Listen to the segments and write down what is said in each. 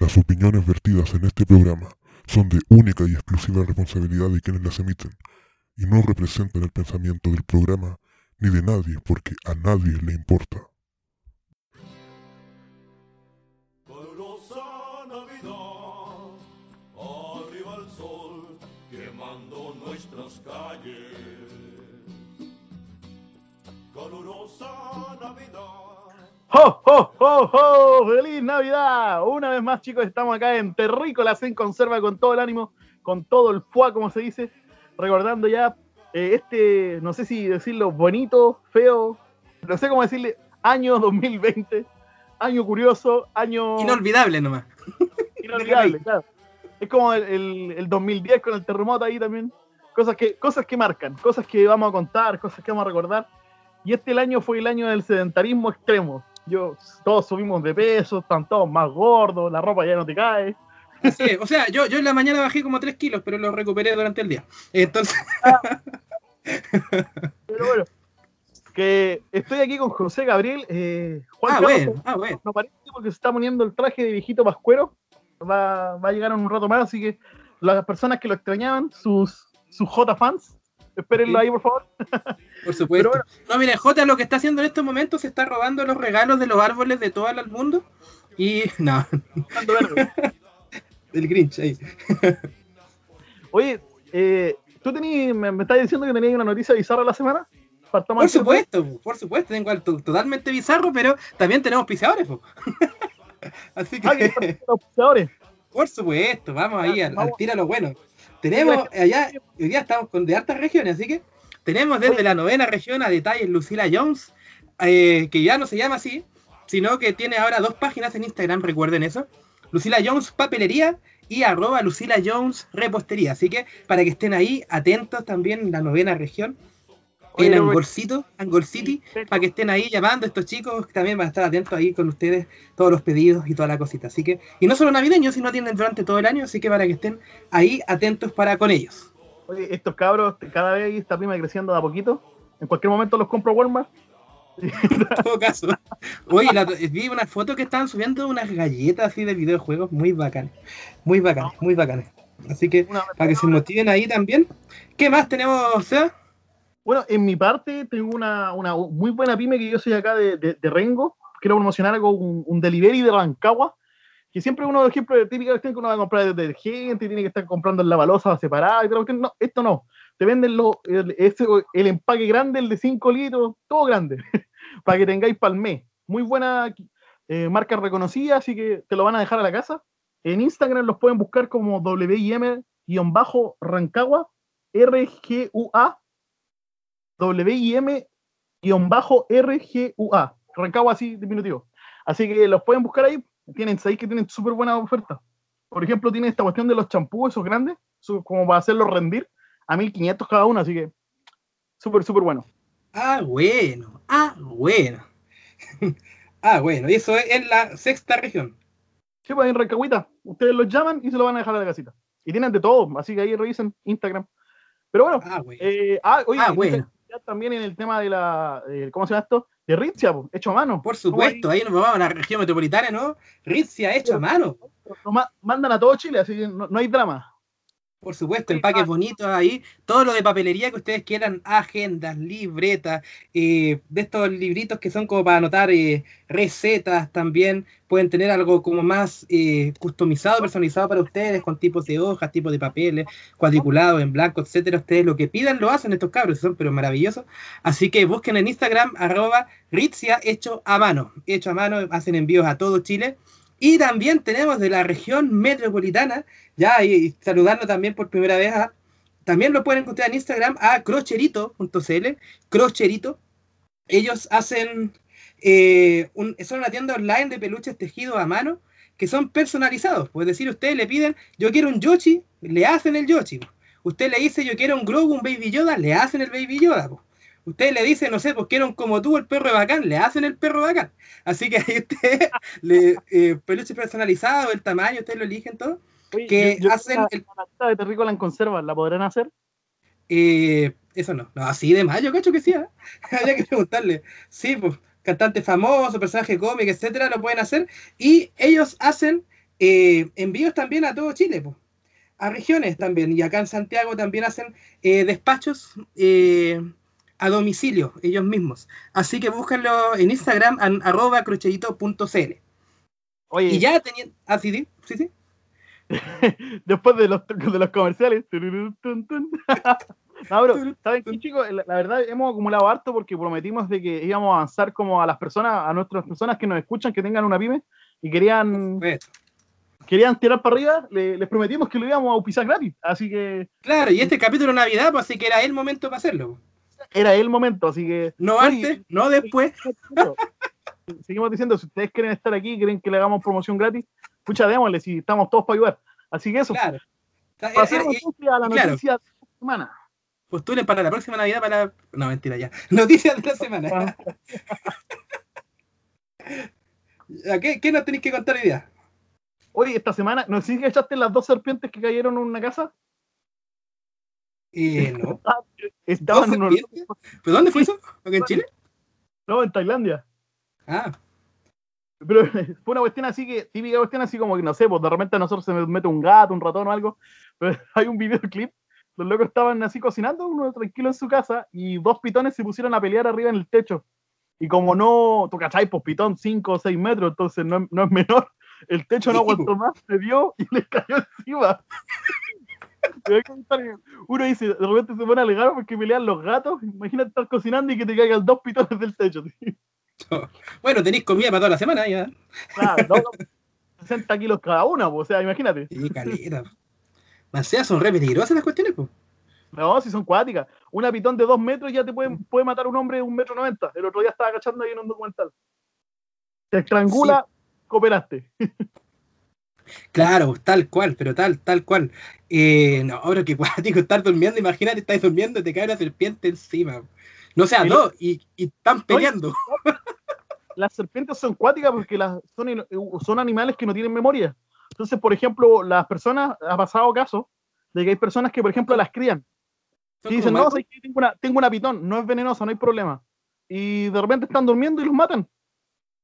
Las opiniones vertidas en este programa son de única y exclusiva responsabilidad de quienes las emiten y no representan el pensamiento del programa ni de nadie porque a nadie le importa. Calles. ¡Ho, ho, ho, ho! ¡Feliz Navidad! Una vez más, chicos, estamos acá en Terrícolas en Conserva con todo el ánimo, con todo el fuá, como se dice, recordando ya eh, este, no sé si decirlo bonito, feo, no sé cómo decirle, año 2020, año curioso, año Inolvidable nomás. inolvidable, claro. Es como el, el- el 2010 con el terremoto ahí también. Cosas que, cosas que marcan, cosas que vamos a contar, cosas que vamos a recordar. Y este el año fue el año del sedentarismo extremo. Yo, todos subimos de peso, están todos más gordos, la ropa ya no te cae. Así es. O sea, yo, yo en la mañana bajé como 3 kilos, pero los recuperé durante el día. Entonces, Pero bueno, que estoy aquí con José Gabriel. Eh, Juan ah, bueno, ah, bueno. no parece porque se está poniendo el traje de viejito pascuero. Va, va a llegar en un rato más, así que las personas que lo extrañaban, sus, sus J-fans, espérenlo ahí, por favor. Por supuesto. No, mira, J lo que está haciendo en estos momentos se está robando los regalos de los árboles de todo el mundo. Y no, Dando verde. el Grinch ahí. Oye, eh, tú tenías, me, me estás diciendo que tenías una noticia bizarra la semana. Por supuesto, por supuesto, tengo algo totalmente bizarro, pero también tenemos piseadores. Así Ah, que los por supuesto, vamos ahí al, al Vamos. tiro a lo bueno. Tenemos allá, hoy día estamos con de hartas regiones, así que tenemos desde la novena región a detalles Lucila Jones, eh, que ya no se llama así, sino que tiene ahora dos páginas en Instagram, recuerden eso. Lucila Jones Papelería y arroba Lucila Jones Repostería. Así que para que estén ahí atentos también en la novena región, en Angolcito, Angol City, para que estén ahí llamando a estos chicos, que también van a estar atentos ahí con ustedes, todos los pedidos y toda la cosita. Así que, y no solo navideños, sino tienen durante todo el año, así que para que estén ahí atentos para con ellos. Oye, estos cabros, cada vez esta prima creciendo de a poquito. En cualquier momento los compro Walmart. En todo caso. Oye, la- vi una foto que estaban subiendo unas galletas así de videojuegos muy bacanes. Muy bacanes, muy bacanes. Así que, para que se motiven ahí también. ¿Qué más tenemos, Seba? Bueno, en mi parte tengo una, una muy buena pyme que yo soy acá de, de, de Rengo. Quiero promocionar algo, un, un delivery de Rancagua, que siempre uno de los ejemplos típicos que uno va a comprar detergente, tiene que estar comprando en la balosa separada. y cuestión. No, esto no. Te venden lo, el, ese- el empaque grande, el de 5 litros, todo grande, para que tengáis mes. Muy buena eh, marca reconocida, así que te lo van a dejar a la casa. En Instagram los pueden buscar como WIM-Rancagua, RGUA, WIM-RGUA. Rancagua así diminutivo. Así que los pueden buscar ahí. Tienen, sabéis que tienen súper buena oferta. Por ejemplo, tienen esta cuestión de los champús, esos grandes, como para hacerlos rendir a 1500 cada uno. Así que súper, súper bueno. Ah, bueno. Ah, bueno. ah, bueno. Y eso es en la sexta región. Sí, pues en Rancagüita. Ustedes los llaman y se lo van a dejar a la casita. Y tienen de todo, así que ahí revisen Instagram. Pero bueno, Ah, bueno. eh, ah, oye, Ah, bueno. También en el tema de la, eh, ¿cómo se llama esto? De Ritzia, po, hecho a mano. Por supuesto, ahí nos vamos a la región metropolitana, ¿no? Ritzia hecho a mano. Ma- mandan a todo Chile, así que no, no hay drama. Por supuesto, empaques bonitos ahí, todo lo de papelería que ustedes quieran, agendas, libretas, eh, de estos libritos que son como para anotar eh, recetas también, pueden tener algo como más eh, customizado, personalizado para ustedes, con tipos de hojas, tipos de papeles, cuadriculados, en blanco, etcétera. Ustedes lo que pidan lo hacen estos cabros, son pero maravillosos. Así que busquen en Instagram, arroba Ritzia hecho a mano. Hecho a mano, hacen envíos a todo Chile. Y también tenemos de la región metropolitana, ya, y, saludando también por primera vez también lo pueden encontrar en Instagram a crocherito.cl, crocherito. Ellos hacen, eh, son una tienda online de peluches tejidos a mano que son personalizados. Pues decir, ustedes le piden, yo quiero un Yoshi, le hacen el Yoshi. Usted le dice, yo quiero un Grogu, un Baby Yoda, le hacen el Baby Yoda. Usted le dice, no sé, pues quiero un como tú, el perro de bacán, le hacen el perro bacán. Así que ahí usted, le, eh, peluche personalizado, el tamaño, ustedes lo eligen todo. Oye, Que yo- yo hacen la- el- la de terrícola en conserva, ¿la podrán hacer? Eh, eso no, no, así de más, yo cacho que sí, ¿eh? habría que preguntarle. Sí, pues, cantante famoso, personaje cómico, etcétera, lo pueden hacer. Y ellos hacen eh, envíos también a todo Chile, po, a regiones también. Y acá en Santiago también hacen eh, despachos eh, a domicilio, ellos mismos. Así que búsquenlo en Instagram, en arroba crochedito.cl. Oye, Y ya tenían. Ah, sí, sí, sí, sí. después de los, de los comerciales. No, pero, ¿saben qué, chicos? La, la verdad, hemos acumulado harto porque prometimos de que íbamos a avanzar como a las personas, a nuestras personas que nos escuchan, que tengan una pyme y querían, querían tirar para arriba, le- les prometimos que lo íbamos a auspiciar gratis. Así que Claro, y este capítulo Navidad, pues así que era el momento para hacerlo. Era el momento, así que. No antes, no después. Seguimos diciendo, si ustedes quieren estar aquí, quieren que le hagamos promoción gratis, pucha, démosle, si estamos todos para ayudar. Así que eso, Claro. Sea, pasemos eh, eh, a la claro. noticia de la semana. Postulen para la próxima Navidad para. No, mentira, ya. Noticias de la semana. ¿A ¿Qué, ¿Qué nos tenéis que contar hoy día? Oye, esta semana, ¿no sé si echaste las dos serpientes que cayeron en una casa? Eh, no. Estaban ¿Dos en unos-? ¿Pero dónde fue eso? ¿Acá en Chile? No, en Tailandia. Ah, Pero fue una cuestión así que, típica cuestión así como que no sé, pues de repente a nosotros se nos mete un gato, un ratón o algo. Pero hay un videoclip, los locos estaban así cocinando, uno tranquilo en su casa, y dos pitones se pusieron a pelear arriba en el techo. Y como no, tú cachai, pues pitón 5 o 6 metros, entonces no, es- no es menor. El techo no aguantó más, se dio y les cayó encima. Uno dice, de repente se pone a alegar porque pelean los gatos. Imagínate estar cocinando y que te caigan dos pitones del techo. bueno, tenéis comida para toda la semana ya. Claro, no, 60 kilos cada una, o sea, imagínate. Y caleta. Más sea, son re peligrosas las cuestiones, pues. No, si son cuáticas. Una pitón de dos metros ya te puede, puede matar un hombre de un metro noventa. El otro día estaba cachando ahí en un documental. Te estrangula, cooperaste. Claro, tal cual, pero tal, tal cual. Eh, no, pero qué cuático estar durmiendo. Imagínate, estás durmiendo y te cae una serpiente encima. No sea, Y no, y, y están peleando. Las serpientes son cuáticas porque las, son, in- son animales que no tienen memoria. Entonces, por ejemplo, las personas, ha pasado caso de que hay personas que, por ejemplo, las crían. Y dicen, no, tengo una, tengo una pitón, no es venenosa, no hay problema. Y de repente están durmiendo y los matan.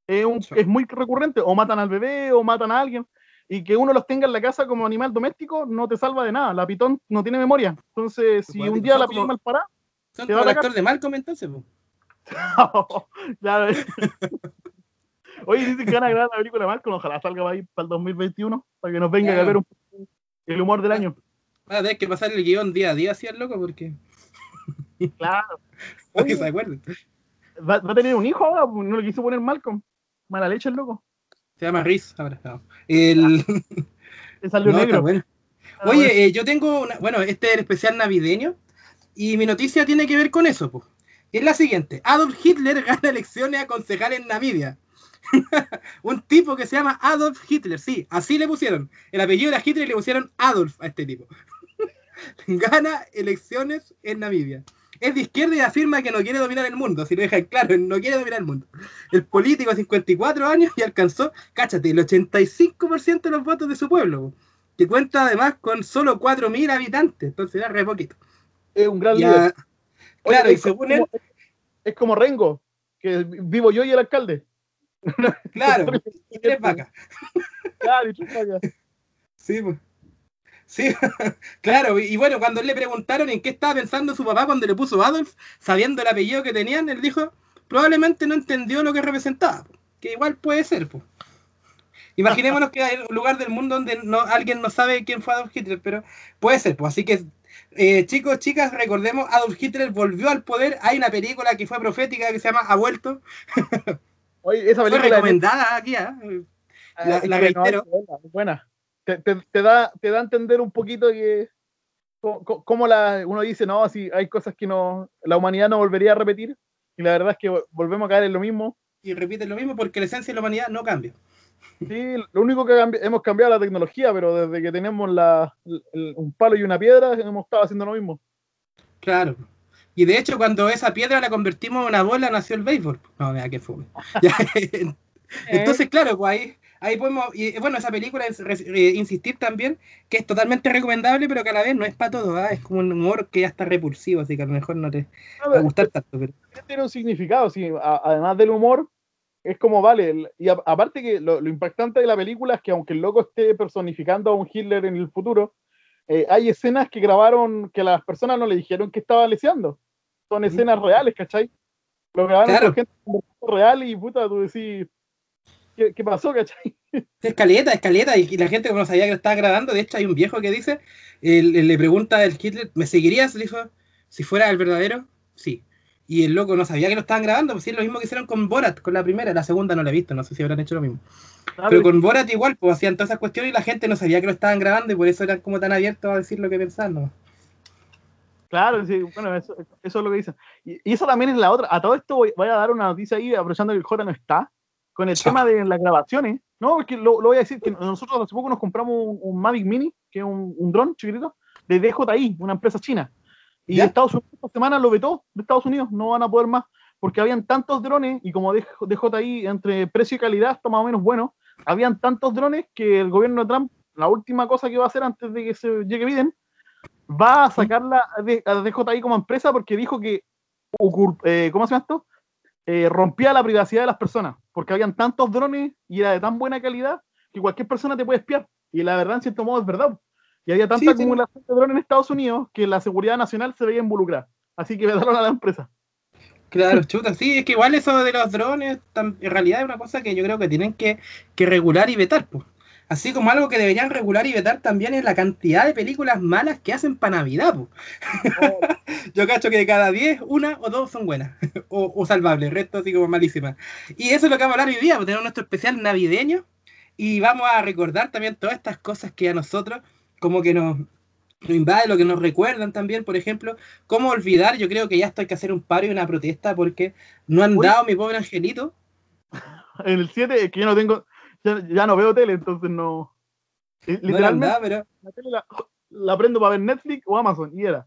Es, un- es muy recurrente, o matan al bebé o matan a alguien. Y que uno los tenga en la casa como animal doméstico no te salva de nada. La pitón no tiene memoria. Entonces, si Igual, un día la pillé mal parada, Son como el actor de Malcolm entonces, pues. claro. Oye, dicen que van a grabar la película Malcolm, ojalá salga para ahí para el 2021, para que nos venga Claro. a ver un poco el humor del año. Va a tener que pasar el guion día a día así al loco porque Claro. para que Oye, se acuerden. va, va a tener un hijo ahora, pues, no le quiso poner Malcolm. Mala leche el loco. Se llama Riz ahora. no. El... Le salió No, está negro. bueno. Ah, bueno. Oye, eh, yo tengo una, bueno, este es el especial navideño y mi noticia tiene que ver con eso, pues. Es la siguiente: Adolf Hitler gana elecciones a concejal en Namibia. Un tipo que se llama Adolf Hitler, sí, así le pusieron. El apellido era Hitler y le pusieron Adolf a este tipo. gana elecciones en Namibia. Es de izquierda y afirma que no quiere dominar el mundo, si lo dejan claro, no quiere dominar el mundo. El político de 54 años y alcanzó, cáchate, el 85% de los votos de su pueblo, que cuenta además con solo 4.000 habitantes, entonces era re poquito. es un gran líder. Claro, y según como- él, Es como Rengo, que vivo yo y el alcalde. claro, y tres vacas. Claro, y tres vacas. Sí, pues. Sí, claro, y, y bueno, cuando le preguntaron en qué estaba pensando su papá cuando le puso Adolf, sabiendo el apellido que tenían, él dijo, probablemente no entendió lo que representaba, po, que igual puede ser, pues. Imaginémonos que hay un lugar del mundo donde no, alguien no sabe quién fue Adolf Hitler, pero puede ser, pues. Así que, eh, chicos, chicas, recordemos, Adolf Hitler volvió al poder. Hay una película que fue profética que se llama Ha vuelto. Oye, esa Fue película de recomendada aquí, ¿ah? Ah, La- la no, reitero. buena. Te, te- te da, te da a entender un poquito que co- co- cómo la, uno dice, no, si hay cosas que no, la humanidad no volvería a repetir, y la verdad es que volvemos a caer en lo mismo. Y repiten lo mismo porque la esencia de la humanidad no cambia. Sí, lo único que cambi- hemos cambiado es la tecnología, pero desde que tenemos la, el- un palo y una piedra, hemos estado haciendo lo mismo. Claro. Y de hecho, cuando esa piedra la convertimos en una bola, nació el béisbol. No, mira que fome. Entonces, claro, pues ahí, ahí podemos. Y bueno, esa película, es eh, insistir también que es totalmente recomendable, pero que a la vez no es para todo. ¿ah? Es como un humor que ya está repulsivo, así que a lo mejor no te A va a gustar tanto. Pero... tiene un significado, sí, a- además del humor, es como vale. el- Y a- aparte que lo, lo impactante de la película es que aunque el loco esté personificando a un Hitler en el futuro, eh, hay escenas que grabaron que las personas no le dijeron que estaba leseando. Son escenas reales, ¿cachai? Lo grabaron Claro. con gente real y puta, tú decís, ¿qué, qué pasó, cachai? Escaleta, escaleta, y, y la gente no sabía que lo estaba grabando, de hecho hay un viejo que dice, él- le pregunta al Hitler, ¿me seguirías? Le dijo, si fuera el verdadero, sí. Y el loco no sabía que lo estaban grabando, pues sí, es lo mismo que hicieron con Borat, con la primera, la segunda no la he visto, no sé si habrán hecho lo mismo. Ah, Pero con Borat igual, pues hacían todas esas cuestiones y la gente no sabía que lo estaban grabando y por eso eran como tan abiertos a decir lo que pensaban. ¿no? Claro, sí, bueno, eso, eso es lo que dicen. Y, y eso también es la otra. A todo esto voy, voy a dar una noticia ahí, aprovechando que el J no está, con el tema de las grabaciones. No, porque lo, lo voy a decir, que nosotros hace poco nos compramos un, un Mavic Mini, que es un, un dron chiquitito, de DJI, una empresa china. Y ¿Ya? Estados Unidos esta semana lo vetó de Estados Unidos, no van a poder más, porque habían tantos drones, y como DJ DJI entre precio y calidad está más o menos bueno, habían tantos drones que el gobierno de Trump, la última cosa que va a hacer antes de que se llegue Biden, va a sacarla a DJI como empresa porque dijo que, eh, ¿cómo se llama esto? Eh, rompía la privacidad de las personas, porque habían tantos drones y era de tan buena calidad que cualquier persona te puede espiar. Y la verdad, en cierto modo, es verdad. Y había tanta Sí, sí. acumulación de drones en Estados Unidos que la seguridad nacional se veía involucrada. Así que vetaron a la empresa. Claro, chuta, sí, es que igual eso de los drones, en realidad es una cosa que yo creo que tienen que, que regular y vetar, pues. Así como algo que deberían regular y vetar también es la cantidad de películas malas que hacen para Navidad. Yo cacho que de cada 10, una o dos son buenas, o, o salvables, el resto así como malísimas. Y eso es lo que vamos a hablar hoy día, pues tenemos nuestro especial navideño y vamos a recordar también todas estas cosas que a nosotros como que nos, nos invade, lo que nos recuerdan también, por ejemplo, cómo olvidar, yo creo que ya esto hay que hacer un paro y una protesta porque no han Uy. dado mi pobre angelito. En el 7, es que yo no tengo, ya, ya no veo tele, entonces no. eh, No Literalmente, dado, pero la tele la, la prendo para ver Netflix o Amazon, y era.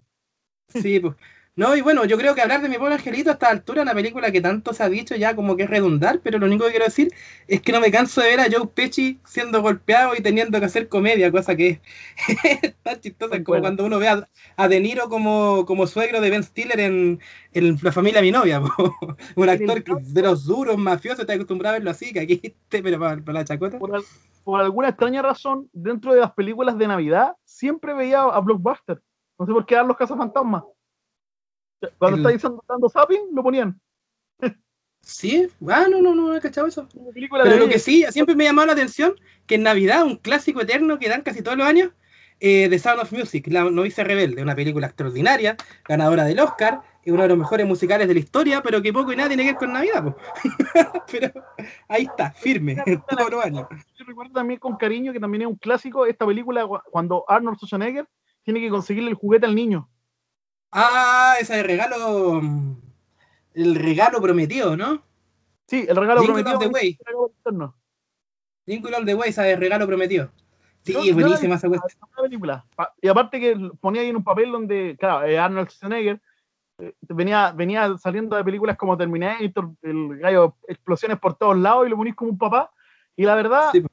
Sí, pues. No, y bueno, yo creo que hablar de mi pobre angelito a esta altura, una película que tanto se ha dicho ya como que es redundar, pero lo único que quiero decir es que no me canso de ver a Joe Pesci siendo golpeado y teniendo que hacer comedia, cosa que es tan chistosa como cuando uno ve a, a De Niro como, como suegro de Ben Stiller en, en La familia mi novia, po. un actor que- de los duros, mafiosos, está acostumbrado a verlo así, que aquí esté, pero para, para la chacota. Por, al- por alguna extraña razón, dentro de las películas de Navidad, siempre veía a Blockbuster. No sé por qué dan los cazafantasmas. Cuando El- estáis dando, zapping, lo ponían. Sí, ah, no, no, no he cachado eso. Pero lo que sí, siempre me llamó la atención, que en Navidad, un clásico eterno que dan casi todos los años, eh, The Sound of Music, La novicia rebelde, una película extraordinaria, ganadora del Oscar, y uno de los mejores musicales de la historia, pero que poco y nada tiene que ver con Navidad. pero ahí está, firme, todos los años. Yo recuerdo también con cariño que también es un clásico esta película cuando Arnold Schwarzenegger tiene que conseguirle el juguete al niño. Ah, ese de regalo, el regalo prometido, ¿no? Sí, el regalo Jingle prometido. All the Way. regalo. Jingle All the Way, esa de regalo prometido. Sí, la buenísima esa cuestión. una película. Y aparte que ponía ahí en un papel donde, claro, eh, Arnold Schwarzenegger eh, venía, venía saliendo de películas como Terminator, el gallo, explosiones por todos lados y lo ponís como un papá. Y la verdad, Sí,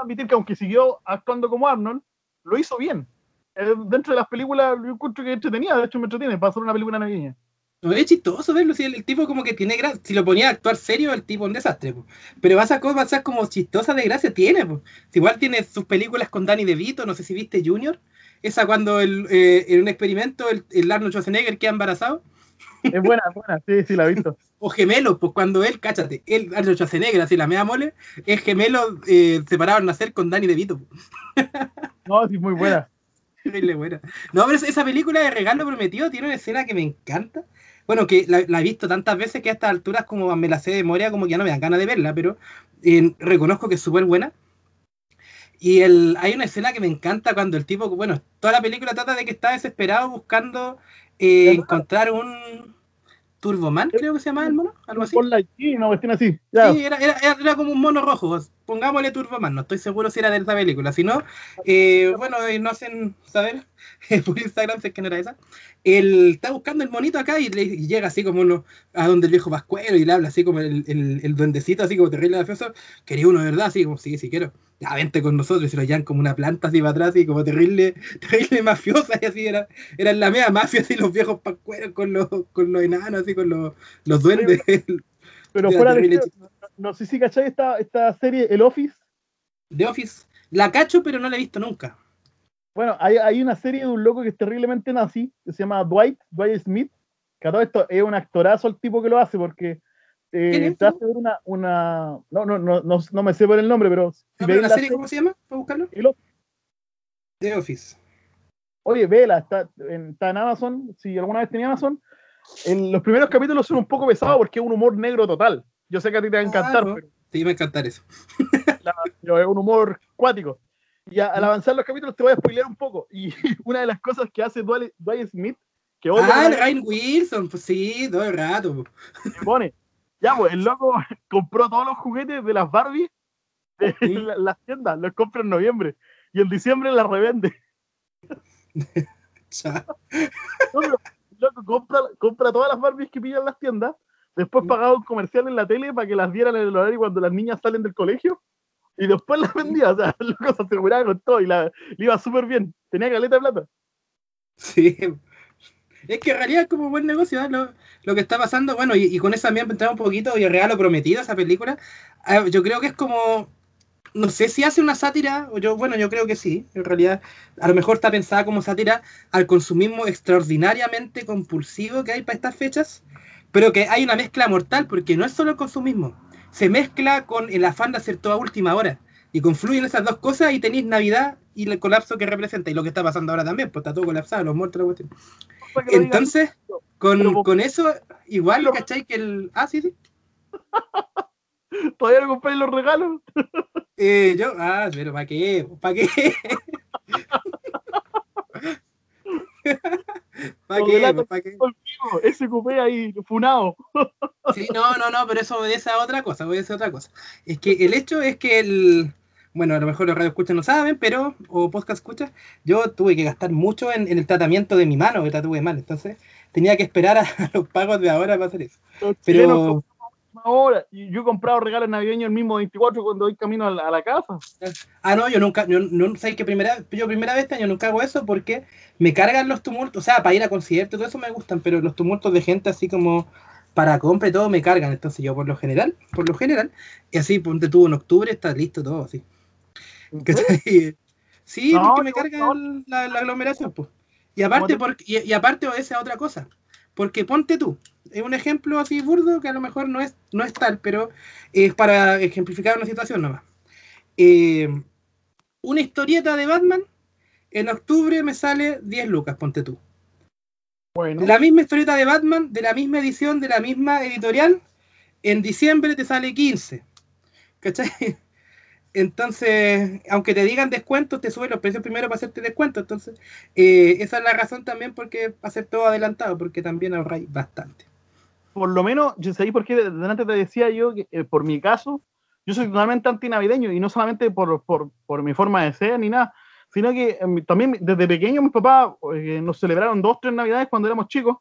admitir que aunque siguió actuando como Arnold, lo hizo bien. Eh, dentro de las películas, yo encuentro que entretenía, de hecho me entretiene, para hacer una película navideña. No, es chistoso verlo, si el, el tipo como que tiene gracia, si lo ponía a actuar serio, el tipo es un desastre, po. pero esas cosas como chistosas de gracia tiene, po. Igual tiene sus películas con Danny DeVito, no sé si viste Junior, esa cuando el, eh, en un experimento el, el Arnold Schwarzenegger queda embarazado, Es buena, es buena, sí, sí, la he visto. o gemelo, pues cuando él, cáchate, el Arnold Schwarzenegger, así la mea mole, es gemelo eh, separado al nacer con Danny DeVito. po. No, sí, muy buena. Buena. No, pero esa película de Regalo Prometido tiene una escena que me encanta. Bueno, que la, la he visto tantas veces que a estas alturas como me la sé de memoria, como que ya no me dan ganas de verla, pero eh, reconozco que es súper buena. Y el, hay una escena que me encanta cuando el tipo, bueno, toda la película trata de que está desesperado buscando eh, encontrar un Turboman, creo que se llama el mono, algo así. Ponla aquí, una cuestión así. Ya. Sí, era, era, era- como un mono rojo. Pongámosle Turboman, no estoy seguro si era de esa película. Si no, eh, bueno, eh, no hacen saber por Instagram si es que no era esa. Él está buscando el monito acá y, le, y llega así como uno a donde el viejo Pascuero y le habla así como el, el, el duendecito, así como terrible mafioso. Quería uno, ¿verdad? Así como, sí, sí quiero. Ya, vente con nosotros y se lo llevan como una planta así para atrás, así como terrible, terrible mafiosa. Y así era, eran la media mafia, así los viejos Pascueros con los, con los enanos, así con los, los duendes. Pero Era fuera de eso, no sé si cachai esta, esta serie, El Office. The Office. La cacho, pero no la he visto nunca. Bueno, hay, hay una serie de un loco que es terriblemente nazi, que se llama Dwight, Dwight Smith, que a todo esto es un actorazo el tipo que lo hace, porque eh, te hace ver una, una no, no, no, no, no me sé por el nombre, pero si No, veis pero la la serie, ¿cómo se llama? ¿Puedo buscarlo? El Office, The Office. oye, vela, está en, está en Amazon, si alguna vez tenía Amazon, en los primeros capítulos son un poco pesados porque es un humor negro total. Yo sé que a ti te va a encantar, Claro. pero, Sí, me va a encantar eso. la- pero es un humor cuático. Y a- al avanzar los capítulos te voy a spoilear un poco. Y una de las cosas que hace Dwight, Smith, que Ah, Ryan Wilson, pues sí, todo el rato. que pone. Ya, pues el loco compró todos los juguetes de las Barbie de Sí. la- las tiendas, los compra en noviembre y en diciembre las revende. No, pero loco compra, compra todas las Barbies que pillan en las tiendas, después Mm. pagaba un comercial en la tele para que las dieran en el horario cuando las niñas salen del colegio y después las vendía. O sea, el loco se aseguraba con todo y la, le iba súper bien. Tenía caleta de plata. Sí. Es que en realidad es como buen negocio ¿eh? lo, lo que está pasando. Bueno, y, y con eso también entramos un poquito y el regalo prometido, esa película. ah, Yo creo que es como. No sé si hace una sátira, o yo, bueno, yo creo que sí. En realidad, a lo mejor está pensada como sátira al consumismo extraordinariamente compulsivo que hay para estas fechas, pero que hay una mezcla mortal, porque no es solo el consumismo, se mezcla con el afán de hacer todo a última hora. Y confluyen esas dos cosas y tenéis Navidad y el colapso que representa. Y lo que está pasando ahora también, pues está todo colapsado, los muertos, la cuestión. Lo. Entonces, con, con eso, igual, Pero- ¿cachai? Que el. Ah, sí, sí. todavía no los regalos. Eh, yo, ah, pero ¿para qué? ¿Para qué? ¿Para qué? ¿Para qué? Ese cupé ahí, funado. Sí, no, no, no, pero eso obedece a otra cosa, obedece a otra cosa. Es que el hecho es que el. Bueno, a lo mejor los radio escuchas no saben, pero, o podcast escuchas, yo tuve que gastar mucho en, en el tratamiento de mi mano, que la tuve mal, entonces tenía que esperar a, los pagos de ahora para hacer eso. Los Pero, compramos a última hora. Y yo he comprado regalos navideños el mismo 24 cuando voy camino a la, a la casa. Ah, no, yo nunca, yo, no, ¿sabes que primera, yo primera vez este año nunca hago eso porque me cargan los tumultos, o sea, para ir a conciertos, todo eso me gustan, pero los tumultos de gente así como para compra y todo me cargan, entonces yo por lo general, por lo general, y así ponte tú en octubre está listo todo así. ¿Cachai? Sí, No, porque me cargan la, la aglomeración, pues. Y aparte, porque, y, y aparte esa otra cosa, porque ponte tú, es un ejemplo así burdo que a lo mejor no es, no es tal, pero es para ejemplificar una situación nomás. Eh, una historieta de Batman, en octubre me sale 10 lucas, ponte tú. Bueno, La misma historieta de Batman, de la misma edición, de la misma editorial, en diciembre te sale 15. ¿Cachai? Entonces, aunque te digan descuentos, te suben los precios primero para hacerte descuento. Entonces, eh, esa es la razón también porque hacer todo adelantado, porque también ahorráis bastante. por lo menos, yo sé por qué delante te decía yo que eh, por mi caso, yo soy totalmente antinavideño y no solamente por, por, por mi forma de ser ni nada, sino que eh, también desde pequeño mis papás eh, nos celebraron dos, tres navidades cuando éramos chicos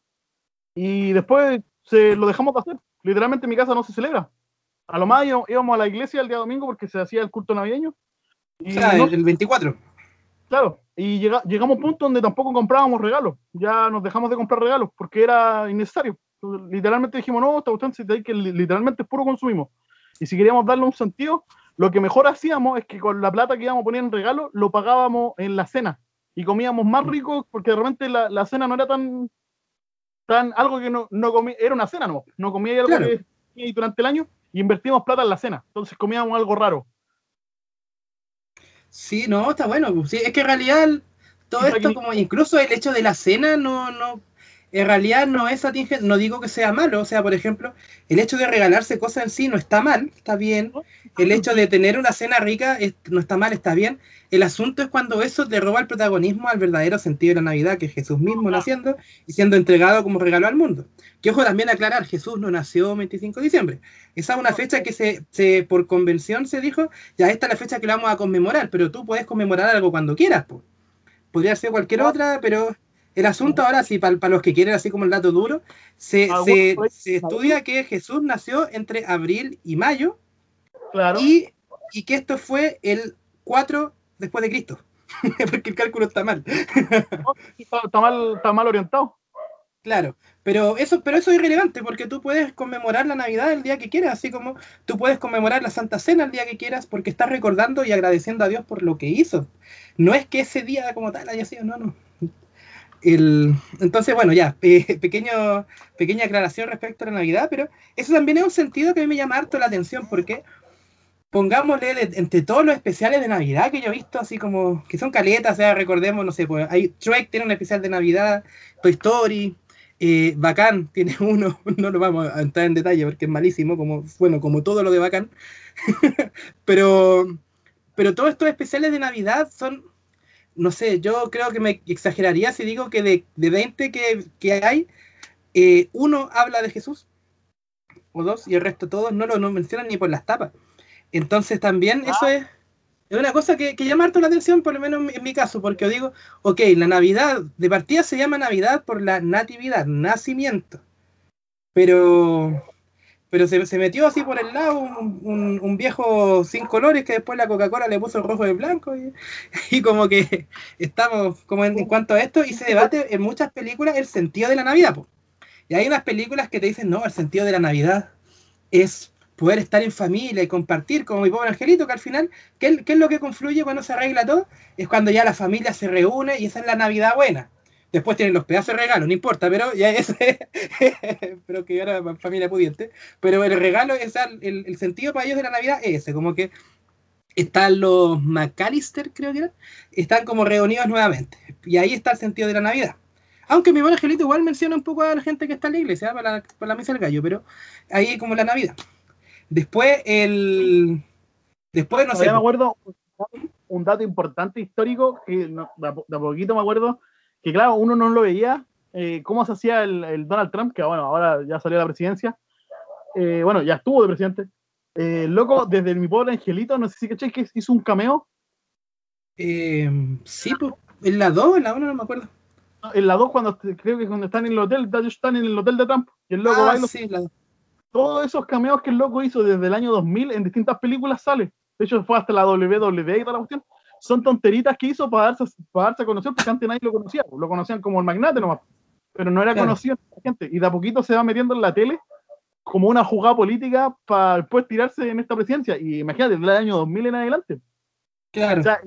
y después se lo dejamos de hacer. Literalmente en mi casa no se celebra. A lo más íbamos- a la iglesia el día domingo porque se hacía el culto navideño. O Y sea, no- el, el 24. Claro, y llega- llegamos a un punto donde tampoco comprábamos regalos. Ya nos dejamos de comprar regalos porque era innecesario. Literalmente dijimos, no, esta cuestión te- que li- literalmente es puro consumismo. Y si queríamos darle un sentido, lo que mejor hacíamos es que con la plata que íbamos a poner en regalo, lo pagábamos en la cena. Y comíamos más rico porque de repente la, la cena no era tan, tan algo que no, no comía, era una cena, no. No comía algo Claro. que comía durante el año y invertíamos plata en la cena. Entonces comíamos algo raro. Sí, no, está bueno. Sí, es que en realidad todo esto, como incluso el hecho de la cena, no, no, en realidad no es atingente, no digo que sea malo. O sea, por ejemplo, el hecho de regalarse cosas en sí no está mal, está bien. El hecho de tener una cena rica es- no está mal, está bien. El asunto es cuando eso te roba el protagonismo al verdadero sentido de la Navidad, que es Jesús mismo naciendo y siendo entregado como regalo al mundo. Que ojo también aclarar, Jesús no nació el 25 de diciembre. Esa es una fecha que se, se por convención se dijo, ya esta es la fecha que la vamos a conmemorar, pero tú puedes conmemorar algo cuando quieras. po. Podría ser cualquier otra, pero el asunto ahora sí, para los que quieren así como el dato duro, se, se- bueno, se estudia que Jesús nació entre abril y mayo Claro. y, y que esto fue el 4 después de Cristo. Porque el cálculo está mal. está, está mal, está mal orientado. Claro, pero eso, pero eso es irrelevante porque tú puedes conmemorar la Navidad el día que quieras, así como tú puedes conmemorar la Santa Cena el día que quieras porque estás recordando y agradeciendo a Dios por lo que hizo. No es que ese día como tal haya sido, no, no. El, entonces, bueno, ya, eh, pequeño, pequeña aclaración respecto a la Navidad, pero eso también es un sentido que a mí me llama harto la atención porque pongámosle entre todos los especiales de Navidad que yo he visto, así como que son caletas, o sea, recordemos, no sé, pues hay Shrek tiene un especial de Navidad, Toy Story, eh, Bacán tiene uno, no lo vamos a entrar en detalle porque es malísimo, como, bueno, como todo lo de Bacán, pero, pero todos estos especiales de Navidad son, no sé, yo creo que me exageraría si digo que de, de 20 que, que hay, eh, uno habla de Jesús, o dos, y el resto todos no lo no mencionan ni por las tapas. Entonces también eso es, es una cosa que, que llama harto la atención, por lo menos en mi, en mi caso, porque yo digo, ok, la Navidad de partida se llama Navidad por la natividad, nacimiento. Pero, pero se, se metió así por el lado un, un- un viejo sin colores que después la Coca-Cola le puso rojo y blanco y, y como que estamos como en, en cuanto a esto y se debate en muchas películas el sentido de la Navidad. po. Y hay unas películas que te dicen, no, el sentido de la Navidad es poder estar en familia y compartir como mi pobre angelito, que al final, ¿qué, es- lo que confluye cuando se arregla todo? Es cuando ya la familia se reúne y esa es la Navidad buena. Después tienen los pedazos de regalo, no importa, pero ya es, pero que era familia pudiente. Pero el regalo, es el, el sentido para ellos de la Navidad es ese, como que están los McAllister, creo que eran, están como reunidos nuevamente. Y ahí está el sentido de la Navidad. Aunque mi buen angelito igual menciona un poco a la gente que está en la iglesia, para la, para la misa del gallo, pero ahí como la Navidad. Después el... Después, no sé, Todavía me acuerdo un dato importante histórico que no- de, a, poquito me acuerdo que claro uno no lo veía eh, cómo se hacía el, el Donald Trump que bueno ahora ya salió a la presidencia Eh, bueno ya estuvo de presidente. Eh, loco desde mi pobre angelito no sé si caché que hizo un cameo. Eh, sí, pues, en la 2, en la 1 no me acuerdo. en la 2 cuando creo que cuando están en el hotel ellos están en el hotel de Trump y el loco Ah, sí, la dos. Todos esos cameos que el loco hizo desde el año 2000 en distintas películas sale. De hecho, fue hasta la WWE y toda la cuestión. Son tonteritas que hizo para darse, para darse a conocer, porque antes nadie lo conocía. Lo conocían como el magnate nomás. Pero no era Claro. conocido por la gente. Y de a poquito se va metiendo en la tele como una jugada política para después tirarse en esta presidencia. Y imagínate, desde el año 2000 en adelante. Claro. O sea,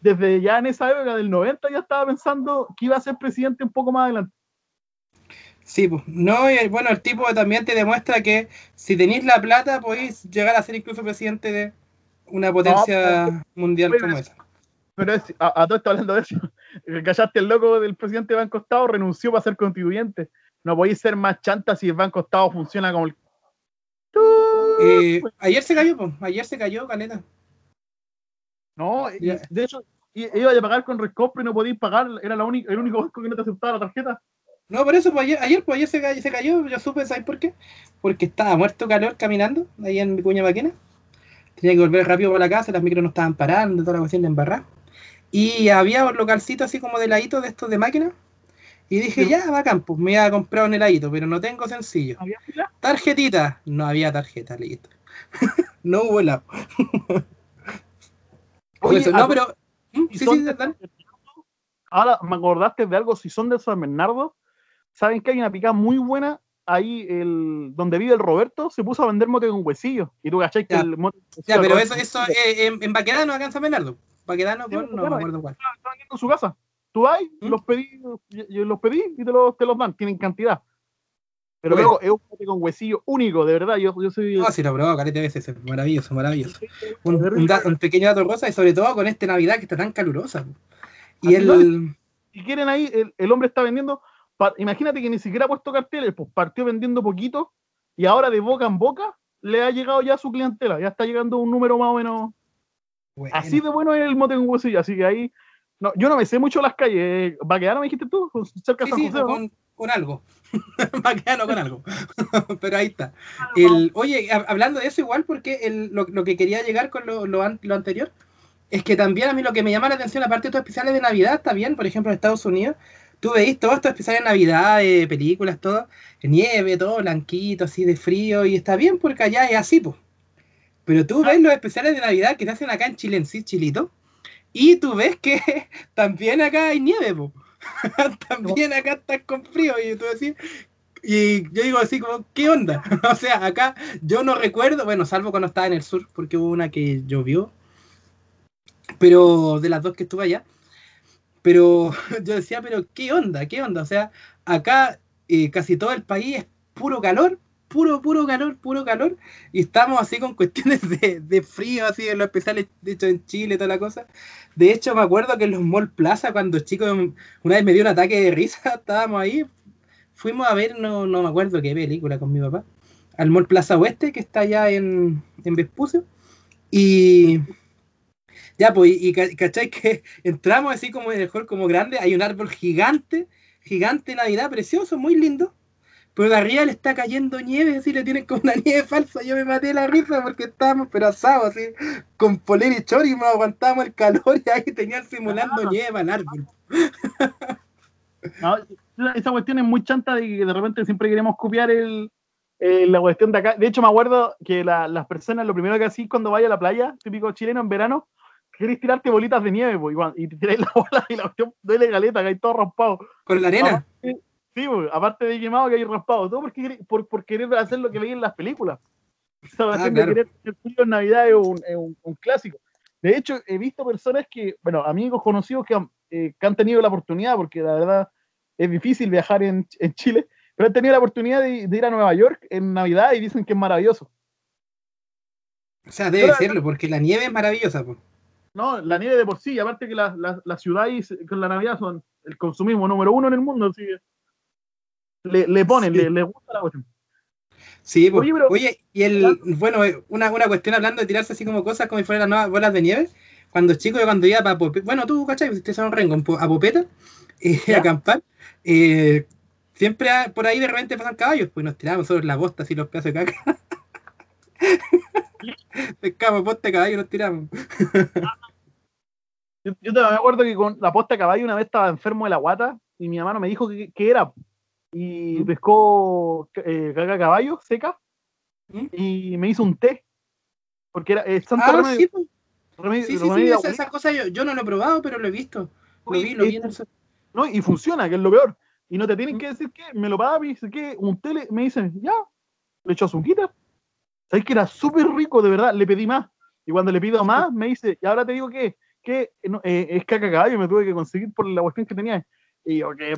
desde ya en esa época del 90 ya estaba pensando que iba a ser presidente un poco más adelante. Sí, pues. No, y bueno, el tipo también te demuestra que si tenéis la plata podéis llegar a ser incluso presidente de una potencia mundial pero- como esa. Pero es, a, a todo esto hablando de eso, callaste el loco del presidente de Banco Estado, renunció para ser constituyente. No podéis ser más chanta si el Banco Estado funciona como el. Eh, ayer se cayó, pues. Ayer se cayó, Caleta. No, y- de hecho, iba a pagar con Rescopre y no podéis pagar, era la única, el único banco que no te aceptaba la tarjeta. No, por eso, pues ayer, ayer, pues ayer se cayó, se cayó, yo supe, ¿sabes por qué? Porque estaba muerto calor caminando ahí en mi cuña maquina. Tenía que volver rápido para la casa, las micros no estaban parando, toda la cuestión de embarrar. Y había un localcito así como de heladito de estos de máquina. Y dije, Sí. ya, bacán, pues me iba a comprar un heladito, pero no tengo sencillo. ¿Había fila? Tarjetita, no había tarjeta, listo. no hubo helado. Oye, Eso, no, pero. ¿Mm? Sí, sí, de. Ahora me acordaste de algo, si son de San Bernardo, saben que hay una picada muy buena ahí, el, donde vive el Roberto, se puso a vender mote con huesillo. Y tú cachai que Ya. el mote Ya, pero Roberto eso, eso eh, en, en Baquedano acá en San Bernardo. Baquedano Sí, no bueno, me acuerdo cuál. vendiendo en su casa. Tú vas, ¿Mm? los pedí, los pedí y te los, te los dan, tienen cantidad. Pero Bueno. luego es un mote con huesillo único, de verdad. Yo, yo soy. No, sí, lo probó, caleta de veces, es maravilloso, maravilloso. Un, de un rico. da- un pequeño dato rosa y sobre todo con esta Navidad que está tan calurosa. Y el. si quieren ahí, el, el hombre está vendiendo. Imagínate que ni siquiera ha puesto carteles, pues partió vendiendo poquito y ahora de boca en boca le ha llegado ya a su clientela. Ya está llegando un número más o menos. Bueno, Así de bueno es el mote con huesillo. Así que ahí. No, yo no me sé mucho las calles. ¿Baqueano me dijiste tú? Cerca de sí, San sí, José. ¿no? con, con algo. Con algo. pero ahí está. El, oye, hab- hablando de eso igual, porque el, lo, lo que quería llegar con lo, lo, an- lo anterior es que también a mí lo que me llama la atención, aparte de estos especiales de Navidad, está bien, por ejemplo, en Estados Unidos, tú veis todos estos especiales de Navidad, de películas, todo, de nieve, todo blanquito, así de frío, y está bien porque allá es así, pues. Pero tú ves los especiales de Navidad que se hacen acá en Chile, en sí, Chilito, y tú ves que también acá hay nieve, pues. también acá están con frío. Y tú decís, y yo digo así como, ¿qué onda? o sea, acá yo no recuerdo, bueno, salvo cuando estaba en el sur, porque hubo una que llovió, pero de las dos que estuve allá. Pero yo decía, pero ¿qué onda? ¿Qué onda? O sea, acá eh, casi todo el país es puro calor, puro, puro calor, puro calor, y estamos así con cuestiones de, de frío, así en lo especial, de hecho en Chile, toda la cosa. De hecho, me acuerdo que en los Mall Plaza, cuando chico, una vez me dio un ataque de risa, estábamos ahí, fuimos a ver, no, no me acuerdo qué película con mi papá, al Mall Plaza Oeste, que está allá en, en Vespucio, y ya, pues, y, y cachai que entramos así como en el hall como grande, hay un árbol gigante, gigante Navidad, precioso, muy lindo, pero de arriba le está cayendo nieve, así le tienen como una nieve falsa. Yo me maté la risa porque estábamos pero asados, así, con poler y chori, no aguantábamos el calor y ahí tenían simulando Ah. nieve al árbol. No, esa cuestión es muy chanta de que de repente siempre queremos copiar el, eh, la cuestión de acá. De hecho, me acuerdo que la- las personas, lo primero que hacís cuando vaya a la playa, típico chileno en verano, querés tirarte bolitas de nieve, po, y, cuando- y te tiráis la bola y la cuestión duele galeta, que hay todo raspado. Con la arena. Aparte, sí, po, aparte de quemado que hay raspado, todo porque, por, por querer hacer lo que veis en las películas. Esa cuestión claro. querer en Navidad es un, es un- un clásico. De hecho, he visto personas que, bueno, amigos conocidos que han, eh, que han tenido la oportunidad, porque la verdad es difícil viajar en, en Chile, pero han tenido la oportunidad de, de ir a Nueva York en Navidad y dicen que es maravilloso. O sea, debe Pero- serlo, porque la nieve es maravillosa. po. No, la nieve de por sí, y aparte que la, la, la ciudad y se- con la Navidad son el consumismo número uno en el mundo, así que le, le ponen, Sí. le, le gusta la cuestión. Sí, po. Oye, pero- Oye, y el, bueno, eh, una, una cuestión hablando de tirarse así como cosas como si fueran las nuevas bolas de nieve. Cuando chico, yo cuando iba para Popeta, bueno, tú, ¿cachai? Ustedes son rengo, en Po- a Popeta, eh, a acampar, eh, siempre por ahí de repente pasan caballos, pues nos tiramos sobre la bosta así los pedazos de caca. Pescamos posta de caballo y nos tiramos. Yo, yo me acuerdo que con la posta de caballo una vez estaba enfermo de la guata y mi hermano me dijo que, que era. Y ¿Mm? pescó eh, caca caballo seca ¿Mm? y me hizo un té. Porque era eh, santo Ah, remedio. sí, pues. remedio- sí, sí, sí, esa, esa cosa yo, yo no lo he probado, pero lo he visto. Lo vi, lo vi en el... ¿no? Y funciona, que es lo peor. Y no te tienen ¿Mm? que decir que me lo paga, me dice que un té, le- me dicen, ya, le echo azuquita. ¿Sabes que era súper rico, de verdad? Le pedí más. Y cuando le pido más, me dice, y ahora te digo que, que no, eh, es caca caballo, me tuve que conseguir por la cuestión que tenía. Y yo, que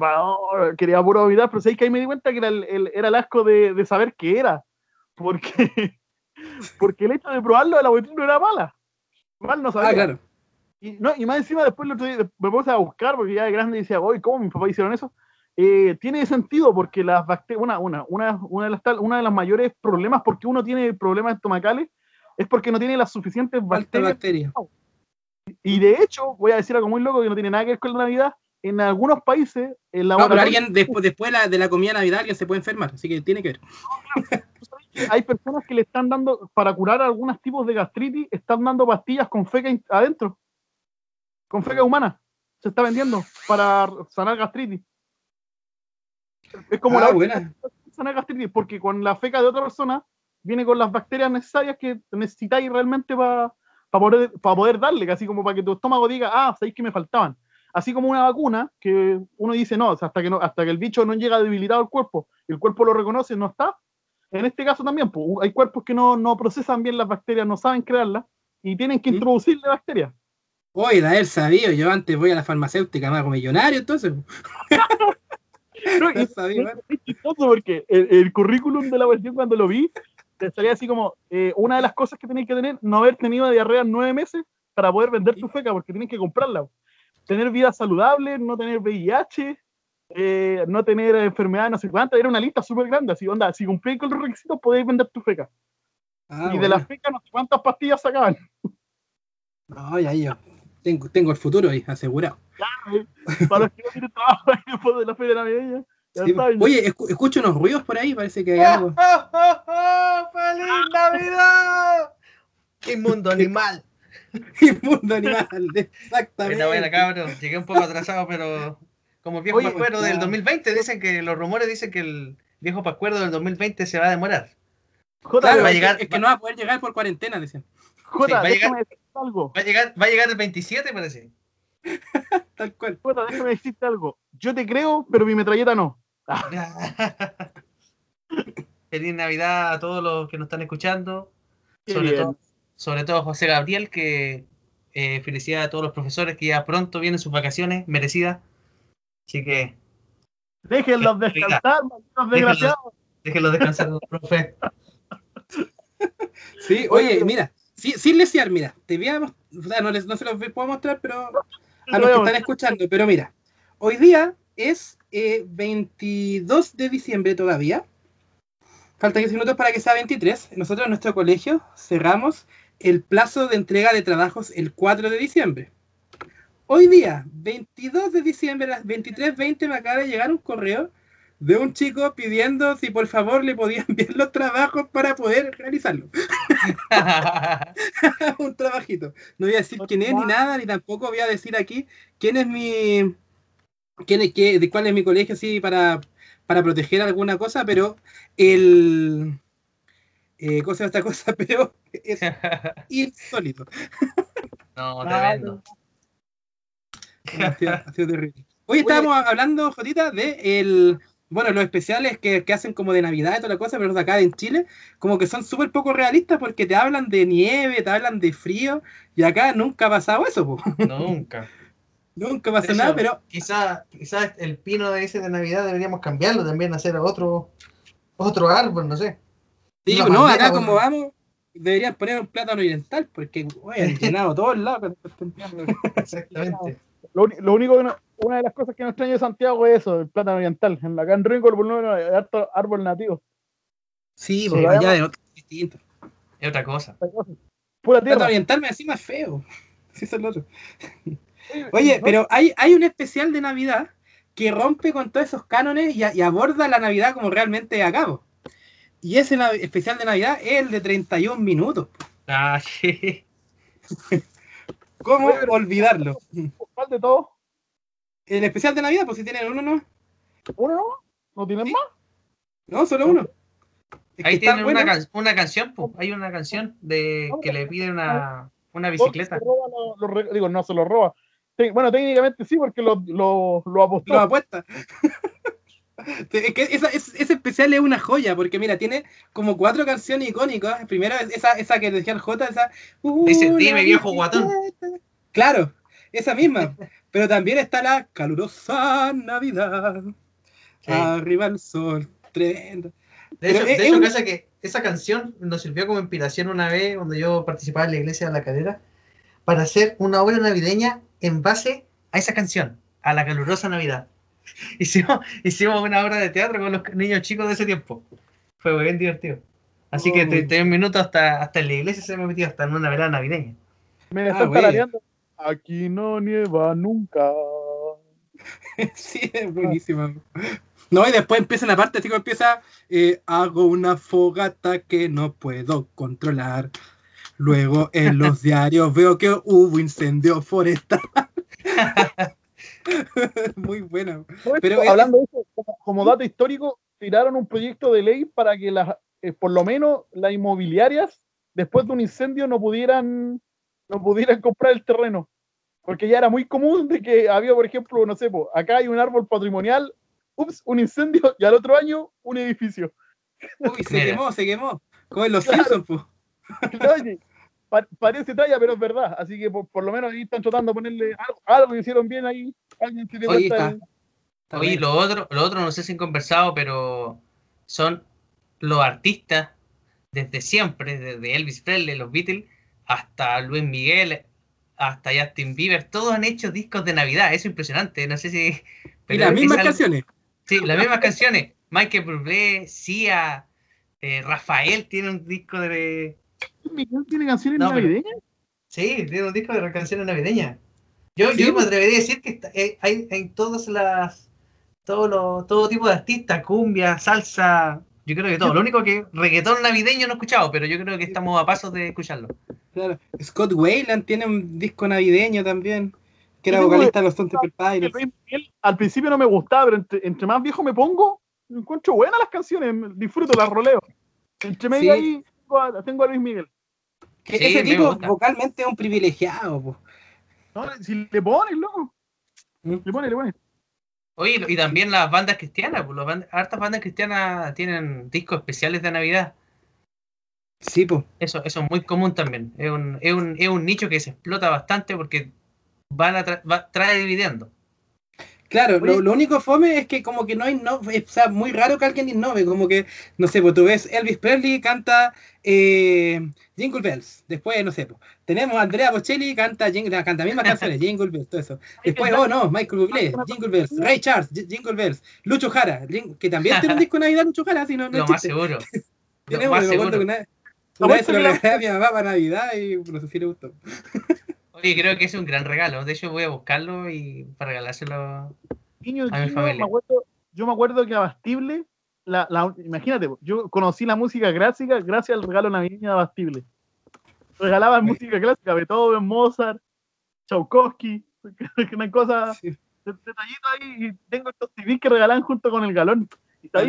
quería puro evitar, pero sabéis que ahí me di cuenta que era el, el- era el asco de, de saber qué era. Porque, porque el hecho de probarlo de la cuestión no era mala. Mal no sabía. Ah, claro. Y, no, y más encima después el otro día me puse a buscar porque ya de grande decía, oye, ¿cómo mis papás hicieron eso? Eh, tiene sentido porque las bacterias, una, una, una, una, de las tal- una de las mayores problemas porque uno tiene problemas estomacales es porque no tiene las suficientes bacterias. bacteria. Y de hecho, voy a decir algo muy loco que no tiene nada que ver con la Navidad. En algunos países, el No, pero alguien después, después de la, de la comida navidad alguien se puede enfermar, así que tiene que ver. hay personas que le están dando, para curar algunos tipos de gastritis, están dando pastillas con feca adentro. Con feca humana. Se está vendiendo para sanar gastritis. Es como ah, la buena. sanar gastritis, porque con la feca de otra persona viene con las bacterias necesarias que necesitáis realmente para poder, pa poder darle, así como para que tu estómago diga, ah, sabéis que me faltaban. Así como una vacuna que uno dice, no, hasta que no, hasta que el bicho no llega debilitado al cuerpo, el cuerpo lo reconoce, no está. En este caso también, pues, hay cuerpos que no, no procesan bien las bacterias, no saben crearlas, y tienen que ¿Mm? introducirle bacterias. Oye, de haber sabido, yo antes voy a la farmacéutica, me hago millonario, entonces. No, y- porque el, el currículum de la cuestión cuando lo vi, te salía así como, eh, una de las cosas que tenéis que tener, no haber tenido diarrea en nueve meses para poder vender tu feca, porque tienes que comprarla. Tener vida saludable, no tener VIH, eh, no tener enfermedad, no sé cuántas, era una lista súper grande, así, onda, si cumplís con los requisitos podéis vender tu feca. Ah, y de la feca no sé cuántas pastillas sacaban. No, ya, ya. Tengo, tengo el futuro ahí, asegurado. Para los que no tienen trabajo ahí después de la feria navideña. Sí. Oye, escu- escucho unos ruidos por ahí, parece que hay ¡Oh, algo. oh, oh, oh! ¡Feliz Navidad! ¡Qué mundo animal! Inmundo animal, Buena, exactamente. buena, cabrón. Llegué un poco atrasado, pero como el viejo Oye, Pascuero del 2020, dicen que los rumores dicen que el viejo Pascuero del 2020 se va a demorar. Claro, va a es, llegar- es que no va a poder llegar por cuarentena, dicen. Jota, sí, déjame decirte algo. Va a llegar, va a llegar el 27, parece. Tal cual. Puta, déjame decirte algo. Yo te creo, pero mi metralleta no. Feliz Navidad a todos los que nos están escuchando. Qué Sobre bien. todo, sobre todo a José Gabriel, que eh, felicidad a todos los profesores que ya pronto vienen sus vacaciones merecidas. Así que Déjenlos descansar, malditos desgraciados. déjenlos descansar los profes. Sí, oye, mira, sí- sin lesear, mira, te voy a o sea, no, les, no se los puedo mostrar, pero a los que están escuchando, pero mira, hoy día es eh, 22 de diciembre todavía. Faltan 10 minutos para que sea 23. Nosotros en nuestro colegio cerramos el plazo de entrega de trabajos el 4 de diciembre. Hoy día, 22 de diciembre, a las 23.20 me acaba de llegar un correo de un chico pidiendo si por favor le podían enviar los trabajos para poder realizarlo. un trabajito. No voy a decir quién es ni nada, ni tampoco voy a decir aquí quién es mi. quién es qué, de cuál es mi colegio, así para, para proteger alguna cosa, pero el. Eh, cosa esta cosa, pero es insólito. no, tremendo. Ha sido, ha sido terrible. Hoy estábamos hablando, Jotita, de el, bueno, los especiales que, que hacen como de Navidad y toda la cosa, pero los de acá en Chile, como que son súper poco realistas porque te hablan de nieve, te hablan de frío, y acá nunca ha pasado eso, po. Nunca. nunca pasó De nada, pero Quizá, quizá el pino de ese de Navidad deberíamos cambiarlo también, hacer otro, otro árbol, no sé. sí, una no, bandera, acá como vamos, deberían poner un plátano oriental, porque oye, han llenado todos lados. Exactamente. Lo, lo único que no- una de las cosas que no extraño de Santiago es eso, el plátano oriental. En la acá en Ringo, por lo menos, hay harto árbol nativo. Sí, Sí, vamos. allá de otro distinto. Es otra cosa. Pura Plátano tierra. oriental me encima es feo. Sí, eso es lo otro. Oye, pero hay, hay un especial de Navidad que rompe con todos esos cánones y, a- y aborda la Navidad como realmente a cabo. Y ese nav- especial de Navidad es el de 31 minutos. Ah, sí. ¿Cómo olvidarlo? ¿Cuál de todos? El especial de Navidad, pues si tienen uno, no. ¿Uno no? ¿No tienen Sí. más? No, solo uno. Es Ahí tienen una, can- una canción, po. hay una canción de que le pide una, una bicicleta. se roba los re- digo, no se lo roba. Bueno, técnicamente sí, porque lo, lo, lo apostó. Lo apuesta. Es que esa- es- ese especial es una joya, porque mira, tiene como cuatro canciones icónicas. Primero, es esa, esa que decía el J, esa. Dice, "Una "Dime, viejo guatón". bicicleta". Claro, esa misma. Pero también está la calurosa Navidad. Sí. Arriba el sol. Tremendo. De hecho, es- de es hecho, una- cacha que esa canción nos sirvió como inspiración una vez cuando yo participaba en la iglesia de la cadera para hacer una obra navideña en base a esa canción, a la calurosa Navidad. Hicimos, hicimos una obra de teatro con los niños chicos de ese tiempo. Fue bien divertido. Así que Oh. 31 minutos hasta, hasta en la iglesia se me metió, hasta en una velada navideña. Me Ah, están. Aquí no nieva nunca. Sí, es buenísima. No, y después empieza la parte así como empieza, eh, hago una fogata que no puedo controlar. Luego en los diarios veo que hubo incendio forestal. Muy buena. Pero hablando de eso, como, como dato histórico, tiraron un proyecto de ley para que las, eh, por lo menos las inmobiliarias, después de un incendio, no pudieran, no pudieran comprar el terreno. Porque ya era muy común de que había, por ejemplo, no sé, po, acá hay un árbol patrimonial, ups, un incendio, y al otro año un edificio. Uy, se quemó, se quemó. Como en los Claro. Simpsons, po. Oye, pa- parece talla, pero es verdad. Así que por, por lo menos ahí están tratando de ponerle algo, algo que hicieron bien ahí. Alguien se Oye, está. Está Oye, lo otro, lo otro no sé si han conversado, pero son los artistas desde siempre, desde Elvis Presley, los Beatles, hasta Luis Miguel, hasta Justin Bieber, todos han hecho discos de Navidad, eso es impresionante, no sé si... Y las mismas canciones. Sí, las mismas canciones. Michael Bublé, Sia, eh, Rafael tiene un disco de... Miguel tiene canciones No, pero- navideñas. Sí, tiene un disco de canciones navideñas. Yo, Sí, yo pues. me atrevería a decir que está- eh, hay en todas las. Todo, lo, todo tipo de artistas, cumbia, salsa. Yo creo que todo. Lo único que reggaetón navideño no he escuchado, pero yo creo que estamos a pasos de escucharlo. Claro. Scott Wayland tiene un disco navideño también, que era tengo- vocalista de los Stone Temple Pilots. Luis Miguel, al principio no me gustaba, pero entre, entre más viejo me pongo, encuentro buenas las canciones, disfruto, las roleo. Entre medio Sí. ahí tengo a, tengo a Luis Miguel. Que Sí, ese tipo gusta. vocalmente es un privilegiado, po. ¿no? Si le pones, loco. Le pone, le pone. Oye, y también las bandas cristianas, pues, las hartas bandas cristianas tienen discos especiales de Navidad. Sí, pues. Eso, eso es muy común también. Es un, es un, es un nicho que se explota bastante porque van a tra- va- trae dividendo. Claro, lo, lo único fome es que como que no hay no, es, o sea, muy raro que alguien innove, como que, no sé, pues tú ves Elvis Presley canta eh, Jingle Bells, después, no sé, pues, tenemos a Andrea Bocelli canta, Jingle, canta mismas canciones, Jingle Bells, todo eso. Después, oh no, Michael Bublé, Jingle Bells, Ray Charles, Jingle Bells, Lucho Jara, que también tiene un disco de Navidad Lucho Jara, si no, no Lo más seguro. Lo más seguro. una, una se lo regalé a mi mamá para Navidad y no sé si le gustó. Oye, creo que es un gran regalo. De hecho, voy a buscarlo y para regalárselo. Niño, A mi niño, familia. me acuerdo- yo me acuerdo que Abastible, la, la- imagínate, yo conocí la música clásica gracias al regalo navideño de Abastible. Regalaban música clásica, Beethoven, Mozart, Tchaikovsky, que una cosa, Sí. detallito ahí, y tengo estos CDs que regalaban junto con el galón. Y la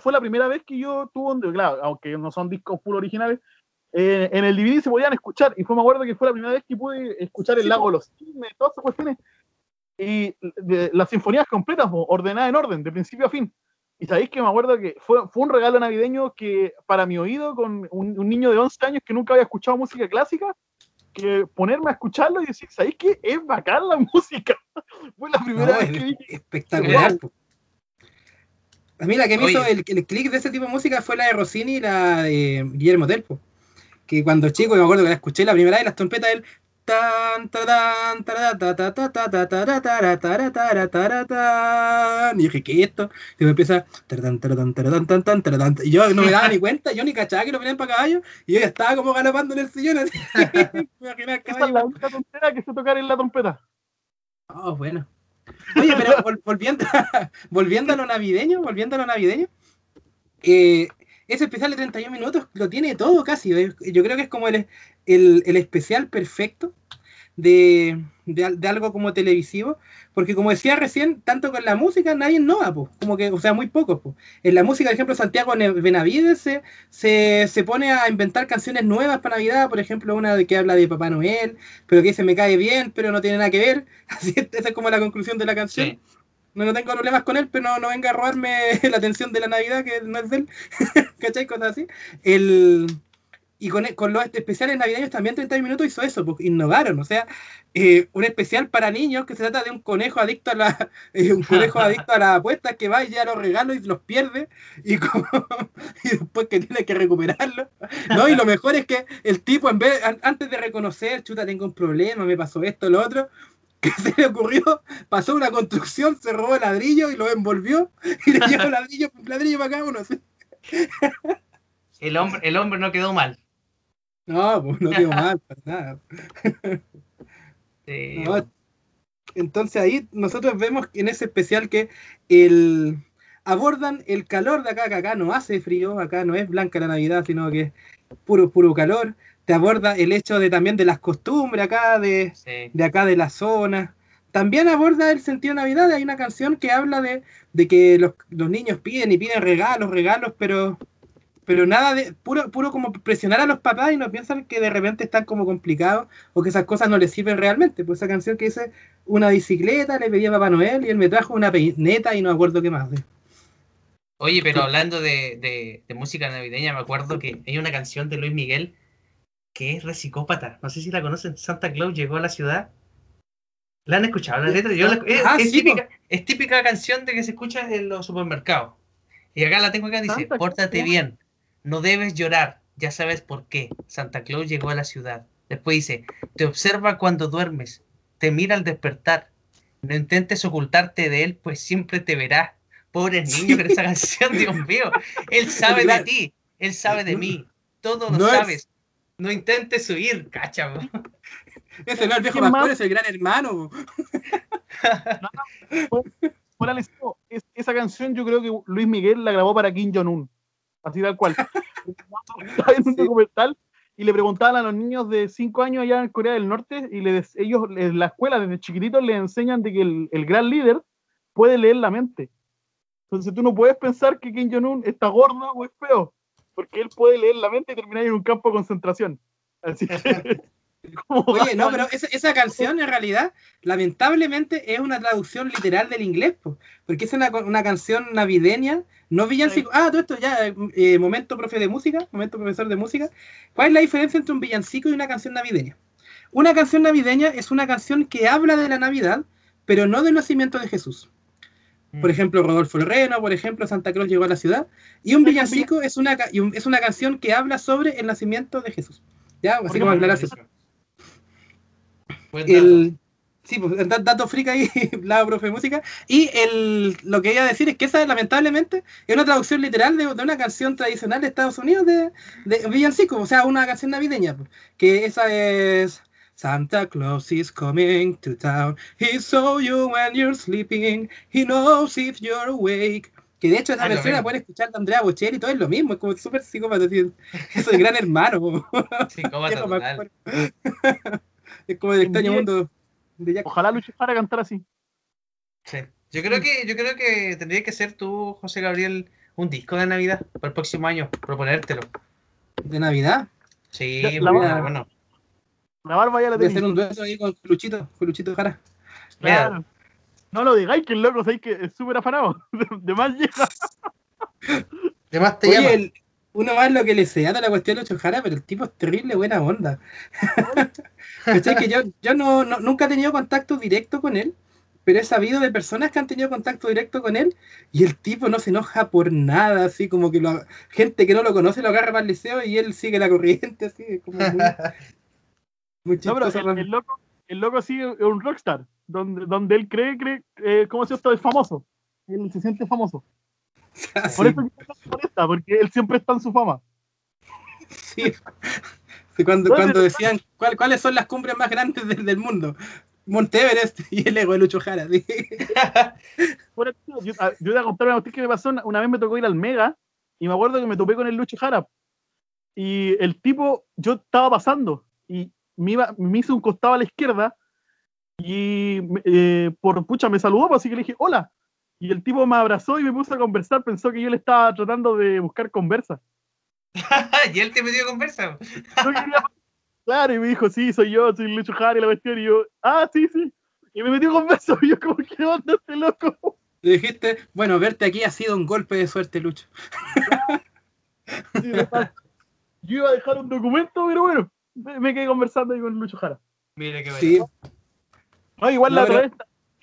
Fue la primera vez que yo tuve un, claro, aunque no son discos puros originales, eh, en el DVD se podían escuchar, y fue, me acuerdo que fue la primera vez que pude escuchar el Sí, lago de los cisnes, todas esas cuestiones, y de- las sinfonías completas, ordenadas en orden, de principio a fin. Y sabéis que me acuerdo que fue, fue un regalo navideño que para mi oído, con un, un niño de 11 años que nunca había escuchado música clásica, que ponerme a escucharlo y decir, ¿sabéis qué? Es bacán la música. fue la primera No, vez que dije, espectacular. Wow. A mí la que me Oye. hizo el, el clic de ese tipo de música fue la de Rossini y la de Guillermo Del, po. que cuando chico, me acuerdo que la escuché la primera vez, las trompetas del tan, tan. y dije, ¿qué es esto? Y me empieza y yo no me daba ni cuenta, yo ni cachaba que lo ponían para caballo, y yo ya estaba como galopando en el sillón, así. me imaginaba el esa es la única tontera que sé tocar en la trompeta. Oh, bueno. Oye, pero vol- volviendo, volviendo a lo navideño, volviendo a lo navideño, eh, ese especial de 31 minutos lo tiene todo casi. eh, Yo creo que es como el, el, el especial perfecto de, de, de algo como televisivo, porque como decía recién, tanto con la música nadie innova, pues, como que, o sea, muy pocos. pues. En la música, por ejemplo, Santiago Benavides se, se, se pone a inventar canciones nuevas para Navidad, por ejemplo, una de que habla de Papá Noel, pero que dice me cae bien, pero no tiene nada que ver. Así, esa es como la conclusión de la canción. Sí. No, no tengo problemas con él, pero no, no venga a robarme la atención de la Navidad, que no es de él. ¿Cachai? Cosas así. El, y con, con los especiales navideños también 30 minutos hizo eso, porque innovaron. O sea, eh, un especial para niños que se trata de un conejo adicto a la eh, un conejo adicto a las apuestas que va y ya los regalos y los pierde y, como- y después que tiene que recuperarlo. ¿no? Y lo mejor es que el tipo, en vez, an- antes de reconocer, chuta, tengo un problema, me pasó esto, lo otro, que se le ocurrió, pasó una construcción, se robó el ladrillo y lo envolvió y le llevó ladrillo, ladrillo para cada uno. así. El hombre, el hombre no quedó mal. No, pues no quedó mal, para nada. Sí, No, entonces ahí nosotros vemos en ese especial que el abordan el calor de acá, que acá no hace frío, acá no es blanca la Navidad, sino que es puro, puro calor. Te aborda el hecho de también de las costumbres acá, de, sí. de acá de la zona. También aborda el sentido de Navidad. Hay una canción que habla de, de que los, los niños piden y piden regalos, regalos, pero, pero nada de puro, puro como presionar a los papás y no piensan que de repente están como complicados o que esas cosas no les sirven realmente. Pues esa canción que dice una bicicleta, le pedí a Papá Noel y él me trajo una peineta y no me acuerdo qué más. Oye, pero hablando de, de- de música navideña, me acuerdo que hay una canción de Luis Miguel que es Resicópata. No sé si la conocen. Santa Claus llegó a la ciudad. ¿La han escuchado la letra? Yo la- es, Ah, es sí, típica, es típica canción de que se escucha en los supermercados. Y acá la tengo acá, dice, pórtate bien, no debes llorar, ya sabes por qué. Santa Claus llegó a la ciudad. Después dice, te observa cuando duermes, te mira al despertar. No intentes ocultarte de él, pues siempre te verá. Pobres niños con esa canción, Dios mío. Él sabe de ti, él sabe de mí, todo lo No es- sabes. No intentes huir, cacha. Ese no es el viejo ¿Quién pastor, más? es el gran hermano. Eso, es- esa canción yo creo que Luis Miguel la grabó para Kim Jong-un. Así tal cual. Estaba en un Sí. documental y le preguntaban a los niños de 5 años allá en Corea del Norte y le des- ellos en la escuela desde chiquititos les enseñan de que el, el gran líder puede leer la mente. Entonces tú no puedes pensar que Kim Jong-un está gordo o es feo, porque él puede leer la mente y terminar en un campo de concentración. Así que ¿Cómo Oye, no, pero esa, esa canción en realidad, lamentablemente, es una traducción literal del inglés, po, porque es una, canción navideña, no villancico. Ah, todo esto ya, eh, momento profe de música, momento profesor de música. ¿Cuál es la diferencia entre un villancico y una canción navideña? Una canción navideña es una canción que habla de la Navidad, pero no del nacimiento de Jesús. Por Mm. ejemplo, Rodolfo el Reno, por ejemplo, Santa Claus llegó a la ciudad. Y un villancico es una, es una canción que habla sobre el nacimiento de Jesús. ¿Ya? Así como por aclaración. Buen dato. El, sí, pues, dato freak ahí, lado profe de música. Y el, lo que iba a decir es que esa, lamentablemente, es una traducción literal de, de una canción tradicional de Estados Unidos de, de Villancico, o sea, una canción navideña. pues, Que esa es. Santa Claus is coming to town. He saw you when you're sleeping. He knows if you're awake. Que de hecho esa Ah, versión la mismo. pueden escuchar de Andrea Bocelli y todo es lo mismo. Es como súper psicópata. Así, eso de gran hermano. Psicópata total. Es como el extraño mundo de Jack. Ojalá Lucho Jara cantara así. Sí. Yo creo que, yo creo que tendría que ser tú, José Gabriel, un disco de Navidad para el próximo año, proponértelo. de Navidad. Sí, la bueno, barba. bueno. La barba ya la Voy a hacer un dueto ahí con Luchito, con Luchito Jara. Claro. No lo digáis que el loco sabéis que es súper afanado. De, de más llega. De más te Oye, llama. el- uno más lo que le sea de la cuestión de Jara, pero el tipo es terrible buena onda. Que yo, yo no, no- nunca he tenido contacto directo con él, pero he sabido de personas que han tenido contacto directo con él y el tipo no se enoja por nada, así como que lo, gente que no lo conoce lo agarra para el liceo y él sigue la corriente, así, es como muy, muy No, pero el, el loco, el loco sí es un rockstar. Donde, donde él cree, cree eh, ¿cómo se esto? Es famoso. Él se siente famoso. Por eso se molesta, porque él siempre está en su fama. sí. Sí, cuando, No, cuando decían ¿cuál- cuáles son las cumbres más grandes del, del mundo, Monte Everest y el ego de Lucho Jara. sí. Por eso, yo, a- yo iba a contar una cuestión que me pasó. Una, una vez me tocó ir al Mega y me acuerdo que me topé con el Lucho Jara. Y el tipo, yo estaba pasando y me, iba, me hice un costado a la izquierda y eh, por pucha me saludó, pues, así que le dije hola. Y el tipo me abrazó y me puso a conversar. Pensó que yo le estaba tratando de buscar conversa. y él te metió conversa. Yo quería- Claro, y me dijo, sí, soy yo, soy Lucho Jara y la cuestión. Y yo, ah, sí, sí. Y me metió conversa. Y yo, como, ¿qué onda este loco? Le dijiste, bueno, verte aquí ha sido un golpe de suerte, Lucho. Sí. Yo iba a dejar un documento, pero bueno, me, me quedé conversando ahí con Lucho Jara. Mira qué bueno. Sí, No, igual No, la otra vez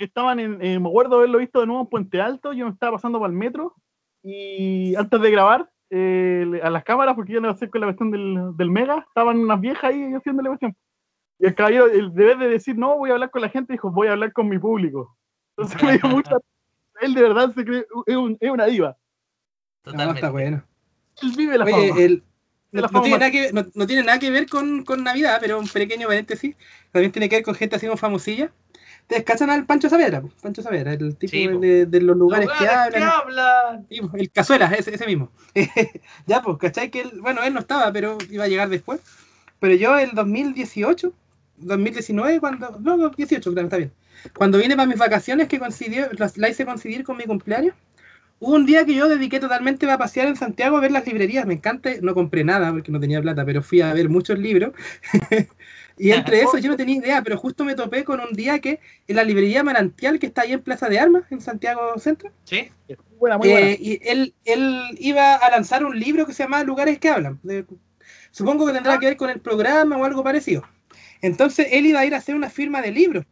estaban en, eh, me acuerdo haberlo visto de nuevo en Puente Alto, yo me estaba pasando para el metro y antes de grabar eh, a las cámaras, porque yo no sé con la cuestión del, del Mega, estaban unas viejas ahí haciendo la cuestión. Y el caballero, el deber de decir, no, voy a hablar con la gente, dijo, voy a hablar con mi público. Entonces me dio mucha... Él de verdad se cree, es, un- es una diva. no, Totalmente. está bueno. Él vive la Oye, fama. el, no, no tiene nada que ver, no, no tiene nada que ver con, con Navidad, pero un pequeño paréntesis. También tiene que ver con gente así como famosilla. ¿Ustedes cachan al Pancho Saavedra? Pancho Saavedra, el tipo Sí, de, de los lugares, que Lugares hablan. hablan. Sí, po, el Cazuela, ese, ese mismo. ya, pues, ¿cachai? Que él, bueno, él no estaba, pero iba a llegar después. Pero yo el 2018, 2019, cuando. No, 18, claro, está bien. Cuando vine para mis vacaciones, que coincidió, las- la hice coincidir con mi cumpleaños, hubo un día que yo dediqué totalmente a pasear en Santiago a ver las librerías. Me encanta, no compré nada porque no tenía plata, pero fui a ver muchos libros. y entre eso yo no tenía idea, pero justo me topé con un día que en la librería Manantial, que está ahí en Plaza de Armas, en Santiago Centro, Sí. Muy buena, muy buena. eh, y él, él iba a lanzar un libro que se llama Lugares que hablan. De- supongo que tendrá que ver con el programa o algo parecido. Entonces él iba a ir a hacer una firma de libros.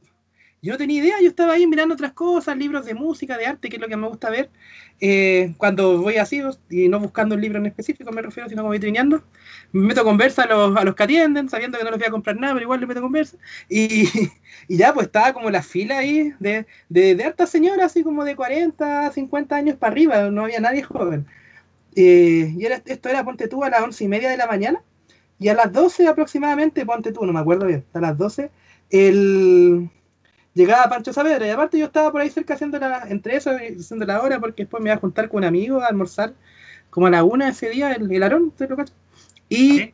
Yo no tenía idea, yo estaba ahí mirando otras cosas, libros de música, de arte, que es lo que me gusta ver. eh, cuando voy así, y no buscando un libro en específico, me refiero, sino como vitrineando, me meto conversa a los, a los que atienden, sabiendo que no les voy a comprar nada, pero igual les meto conversa. Y, y ya, pues estaba como la fila ahí de, de, de hartas señoras, así como de 40, 50 años para arriba, no había nadie joven. Eh, y esto era, ponte tú, a las once y media de la mañana, y a las 12 aproximadamente, ponte tú, no me acuerdo bien, a las 12, el... llegaba Pancho Saavedra, y aparte yo estaba por ahí cerca haciendo la, entre eso y haciendo la hora, porque después me iba a juntar con un amigo a almorzar, como a la una ese día, el, el Aarón, ¿te lo cacho? Y, Sí.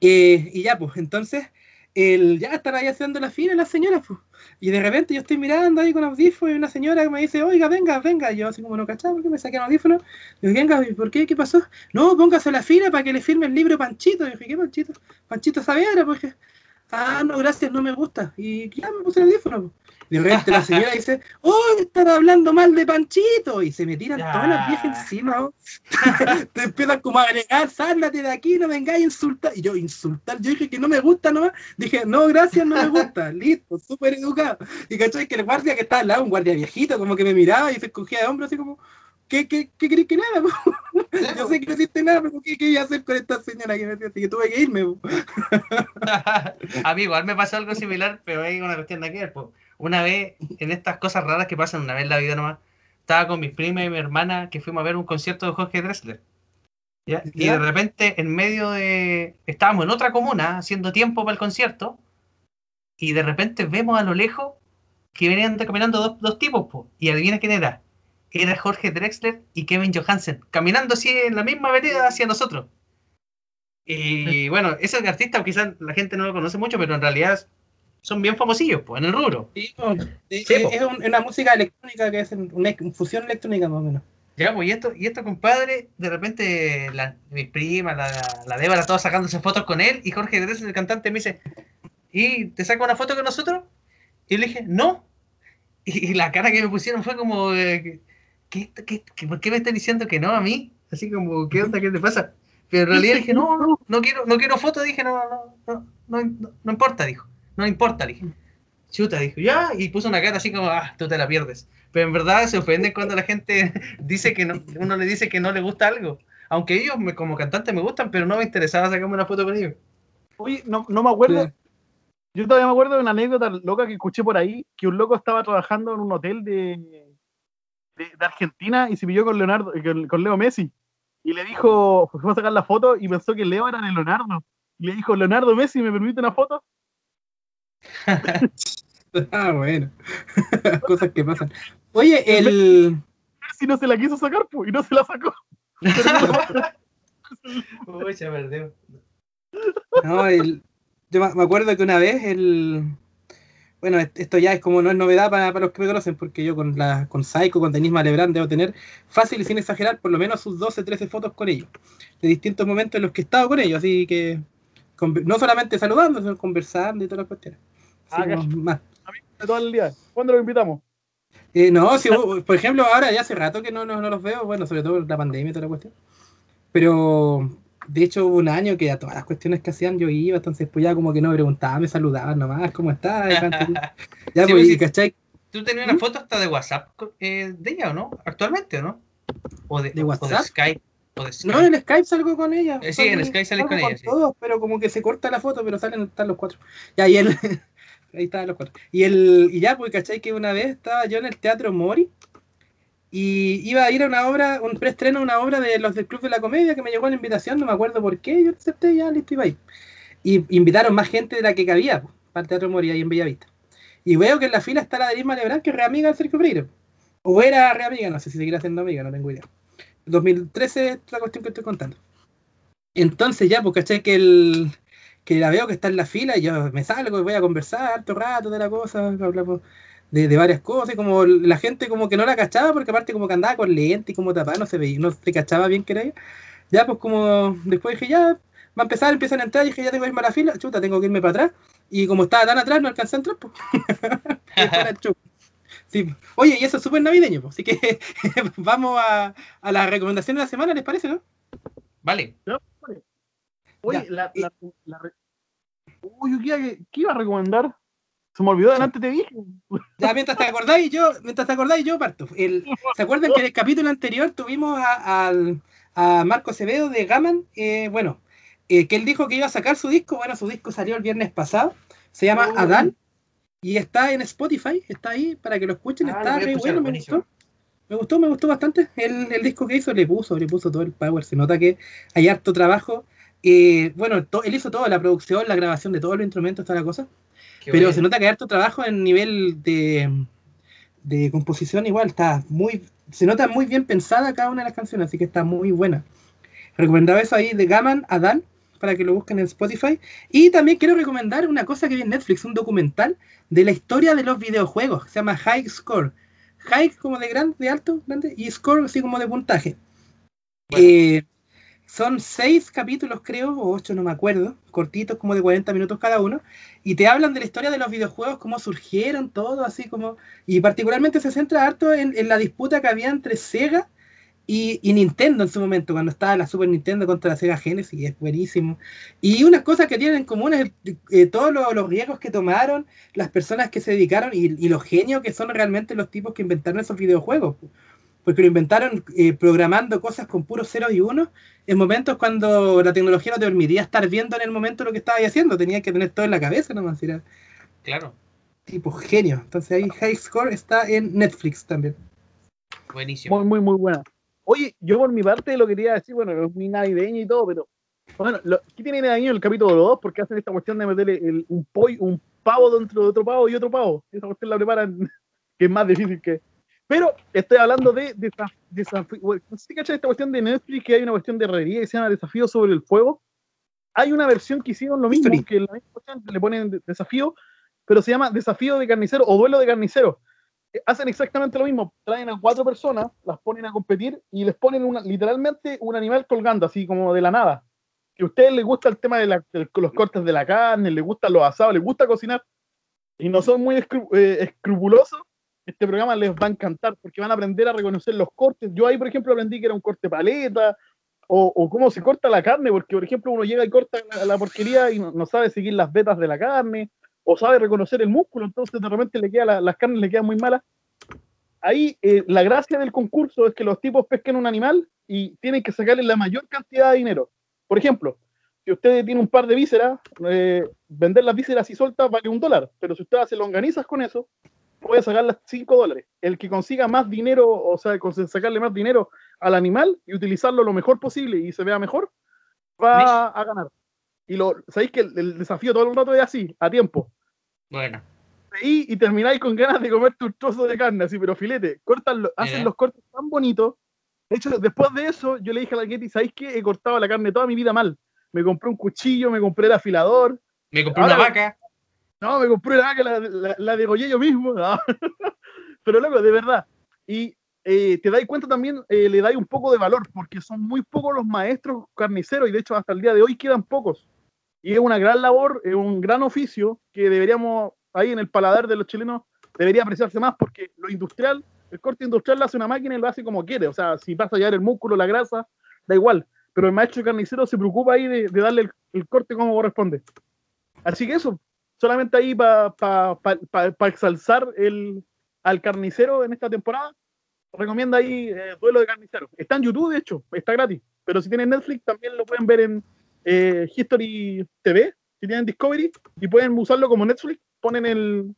eh, y ya, pues, entonces, el, ya están ahí haciendo la fila las señoras, pues. Y de repente yo estoy mirando ahí con audífonos y una señora que me dice, oiga, venga, venga. Y yo así como no cachaba, porque me saqué el audífono. Digo, venga, ¿y ¿por qué? ¿Qué pasó? No, póngase a la fila para que le firme el libro Panchito. Y yo dije, ¿qué Panchito? Panchito Saavedra, pues. Ah, no, gracias, no me gusta. Y ya me puse el po. De repente la señora dice, oh, están hablando mal de Panchito. Y se me tiran Ya. todas las viejas encima. Te empiezan como a agregar, sándate de aquí, no vengáis a insultar. Y yo, insultar, yo dije que no me gusta nomás. Dije, no, gracias, no me gusta. Listo, súper educado. Y cachai que el guardia que estaba al lado, un guardia viejito, como que me miraba y se escogía de hombros así como, ¿qué, qué, qué crees que nada? po? Yo sé que no hiciste nada, pero ¿qué, qué iba a hacer con esta señora que me? Así que tuve que irme. A mí igual me pasó algo similar, pero hay una cuestión de aquí. po. Una vez, en estas cosas raras que pasan una vez en la vida nomás, estaba con mis primas y mi hermana que fuimos a ver un concierto de Jorge Drexler. ¿ya? Y de repente, en medio de. Estábamos en otra comuna haciendo tiempo para el concierto, y de repente vemos a lo lejos que venían caminando dos, dos tipos, po, y adivina quién era. Era Jorge Drexler y Kevin Johansen, caminando así en la misma vereda hacia nosotros. Y bueno, esos artistas quizás la gente no lo conoce mucho, pero en realidad son bien famosillos, pues, en el rubro. Sí, Sí, po. es un- una música electrónica que es una fusión electrónica más o menos. Ya, pues, y esto, y esto, compadre, de repente, la, mis primas, la, la Débora, todos sacándose fotos con él, y Jorge Drexler, el cantante, me dice, ¿y te saca una foto con nosotros? Y le dije, no. Y, y la cara que me pusieron fue como, eh, ¿qué, qué, qué- por qué me están diciendo que no a mí? Así como, ¿qué onda? ¿Qué te pasa? Pero en realidad dije, no, no, no quiero, no quiero foto, dije, no, no, no, no, no, importa, dijo, no importa, dije. Chuta, dijo, ya, y puso una cara así como, ah, tú te la pierdes. Pero en verdad se ofenden cuando la gente dice que no, uno le dice que no le gusta algo. Aunque ellos me- como cantante me gustan, pero no me interesaba sacarme una foto con ellos. Oye, no, no me acuerdo. Sí. Yo todavía me acuerdo de una anécdota loca que escuché por ahí, que un loco estaba trabajando en un hotel de, de, de Argentina y se pilló con Leonardo, eh, con, con Leo Messi. Y le dijo, fue a sacar la foto y pensó que Leo era de Leonardo. Y le dijo, Leonardo Messi, ¿me permite una foto? Ah, bueno. Cosas que pasan. Oye, el. Messi no se la quiso sacar, pues, y no se la sacó. Uy, se perdió. No, el- yo me acuerdo que una vez el. Bueno, est- esto ya es como no es novedad para, para los que me conocen, porque yo con la con Psycho, con Denis Malebrán, debo tener fácil y sin exagerar por lo menos sus 12, 13 fotos con ellos, de distintos momentos en los que he estado con ellos, así que no solamente saludando, sino conversando y todas las cuestiones. Ah, más. De todo el día. ¿Cuándo lo invitamos? Eh, no, si, por ejemplo, ahora ya hace rato que no, no, no los veo, bueno, sobre todo la pandemia y toda la cuestión. Pero de hecho hubo un año que a todas las cuestiones que hacían yo iba, entonces pues ya como que no me preguntaban, me saludaban nomás, ¿cómo estás? ya, Sí, pues, sí. ¿cachai? ¿Tú tenías una foto hasta de WhatsApp eh, de ella o no? ¿Actualmente o no? ¿O de, ¿De o WhatsApp? Skype? ¿O de Skype? No, en Skype salgo con ella. Eh, sí, en Skype sales con ella, sí. todos, pero como que se corta la foto, pero salen están los cuatro. Ya, y él. Ahí estaban los cuatro. Y, el, y ya, pues, ¿cachai? Que una vez estaba yo en el Teatro Mori y iba a ir a una obra, un preestreno de una obra de los del Club de la Comedia que me llegó la invitación, no me acuerdo por qué, yo acepté, ya listo, iba ahí. Y invitaron más gente de la que cabía pues, para el Teatro Mori ahí en Bellavista. Y veo que en la fila está la Denise Malebrán, que es re amiga de Sergio Freire. O era re amiga, no sé si seguirá siendo amiga, no tengo idea. 2013 es la cuestión que estoy contando. Entonces ya, pues caché que el que la veo que está en la fila y yo me salgo y voy a conversar harto rato de la cosa, hablamos de, de varias cosas, y como la gente como que no la cachaba, porque aparte como que andaba con lente y como tapada, no se veía, no se cachaba bien que era ella. Ya, pues como después dije, ya, va a empezar, empiezan a entrar, y dije, ya tengo que irme a la fila, chuta, tengo que irme para atrás. Y como estaba tan atrás, no alcancé a entrar, pues. Sí. Oye, y eso es súper navideño, pues. así que vamos a, a la recomendación de la semana, ¿les parece, no? Vale. Oye, Ya. la, la, la re- Uy, qué, ¿qué iba a recomendar? Se me olvidó, delante te dije. Ya, mientras te acordáis, yo, mientras te acordáis, yo parto. El, ¿Se acuerdan que en el capítulo anterior tuvimos a, al- a Marco Acevedo de Gaman? Eh, bueno, eh, que él dijo que iba a sacar su disco. Bueno, su disco salió el viernes pasado. Se llama Oh. Adán. Y está en Spotify, está ahí para que lo escuchen. Ah, está a re bueno, me gustó. Me gustó, me gustó bastante. El, el disco que hizo le puso, le puso todo el power. Se nota que hay harto trabajo. Eh, bueno, to- él hizo toda la producción, la grabación de todos los instrumentos, toda la cosa. Qué Pero bueno. se nota que hay harto trabajo en nivel de, de composición igual, está muy, se nota muy bien pensada cada una de las canciones, así que está muy buena. Recomendaba eso ahí de Gaman Adán, para que lo busquen en Spotify. Y también quiero recomendar una cosa que vi en Netflix, un documental de la historia de los videojuegos, se llama High Score. High como de grande, de alto, grande, y Score así como de puntaje. Bueno. Eh, Son seis capítulos, creo, o ocho, no me acuerdo, cortitos, como de 40 minutos cada uno, y te hablan de la historia de los videojuegos, cómo surgieron, todo, así como. Y particularmente se centra harto en, en la disputa que había entre Sega y, y Nintendo en su momento, cuando estaba la Super Nintendo contra la Sega Genesis, es buenísimo. Y unas cosas que tienen en común es eh, todos los, los riesgos que tomaron, las personas que se dedicaron y, y los genios que son realmente los tipos que inventaron esos videojuegos. Porque lo inventaron eh, programando cosas con puros ceros y unos en momentos cuando la tecnología no te permitía estar viendo en el momento lo que estabas haciendo, tenías que tener todo en la cabeza nomás, era Claro, tipo genio. Entonces ahí High Score está en Netflix también. buenísimo. Muy, muy, muy buena. Oye, yo por mi parte lo quería decir, bueno, es muy navideño y todo, pero bueno, lo, ¿qué tiene navideño el capítulo 2? Porque hacen esta cuestión de meterle el- un pollo, un pavo dentro de otro pavo y otro pavo. Esa cuestión la preparan, que es más difícil que. Pero estoy hablando de, de, esa- desafío. bueno, No sé si cachai esta cuestión de Netflix, que hay una cuestión de herrería que se llama Desafío sobre el Fuego. Hay una versión que hicieron lo mismo, History. que la misma cuestión le ponen de- desafío, pero se llama Desafío de Carnicero o Duelo de Carnicero eh, hacen exactamente lo mismo. Traen a cuatro personas, las ponen a competir y les ponen una, literalmente un animal colgando, así como de la nada. Que a ustedes les gusta el tema de, la- de los cortes de la carne, les gustan los asados, les gusta cocinar y no son muy escru- eh, escrupulosos, este programa les va a encantar porque van a aprender a reconocer los cortes. Yo ahí, por ejemplo, aprendí que era un corte paleta o, o cómo se corta la carne, porque, por ejemplo, uno llega y corta la, la porquería y no, no sabe seguir las vetas de la carne o sabe reconocer el músculo, entonces de repente le queda la- las carnes le quedan muy malas. Ahí eh, la gracia del concurso es que los tipos pesquen un animal y tienen que sacarle la mayor cantidad de dinero. Por ejemplo, si usted tiene un par de vísceras, eh, vender las vísceras y sueltas vale un dólar, pero si usted hace longanizas con eso, puede sacarlas 5 dólares. El que consiga más dinero, o sea, sacarle más dinero al animal y utilizarlo lo mejor posible y se vea mejor, va a ganar. Y lo, sabéis que el, el desafío todo el rato es así, a tiempo. Bueno, Ahí y termináis con ganas de comerte un trozo de carne, así, pero filete. Cortan lo- hacen los cortes tan bonitos. De hecho, después de eso, yo le dije a la Ketty, ¿sabéis qué? He cortado la carne toda mi vida mal. Me compré un cuchillo, me compré el afilador. me compré Ahora- una vaca. No, me compré la vaca, la, la, degollé yo mismo. Pero loco, de verdad. Y eh, te dais cuenta también, eh, le dais un poco de valor, porque son muy pocos los maestros carniceros, y de hecho hasta el día de hoy quedan pocos. Y es una gran labor, es un gran oficio que deberíamos, ahí en el paladar de los chilenos, debería apreciarse más, porque lo industrial, el corte industrial lo hace una máquina y lo hace como quiere. O sea, si pasa a llevar el músculo, la grasa, da igual. Pero el maestro carnicero se preocupa ahí de, de darle el, el corte como corresponde. Así que eso, solamente ahí para pa, pa, pa- exalzar el, al carnicero en esta temporada, recomienda ahí eh, Duelo de Carnicero. Está en YouTube, de hecho, está gratis. Pero si tienen Netflix, también lo pueden ver en eh, History TV, si tienen Discovery, y pueden usarlo como Netflix. Ponen el,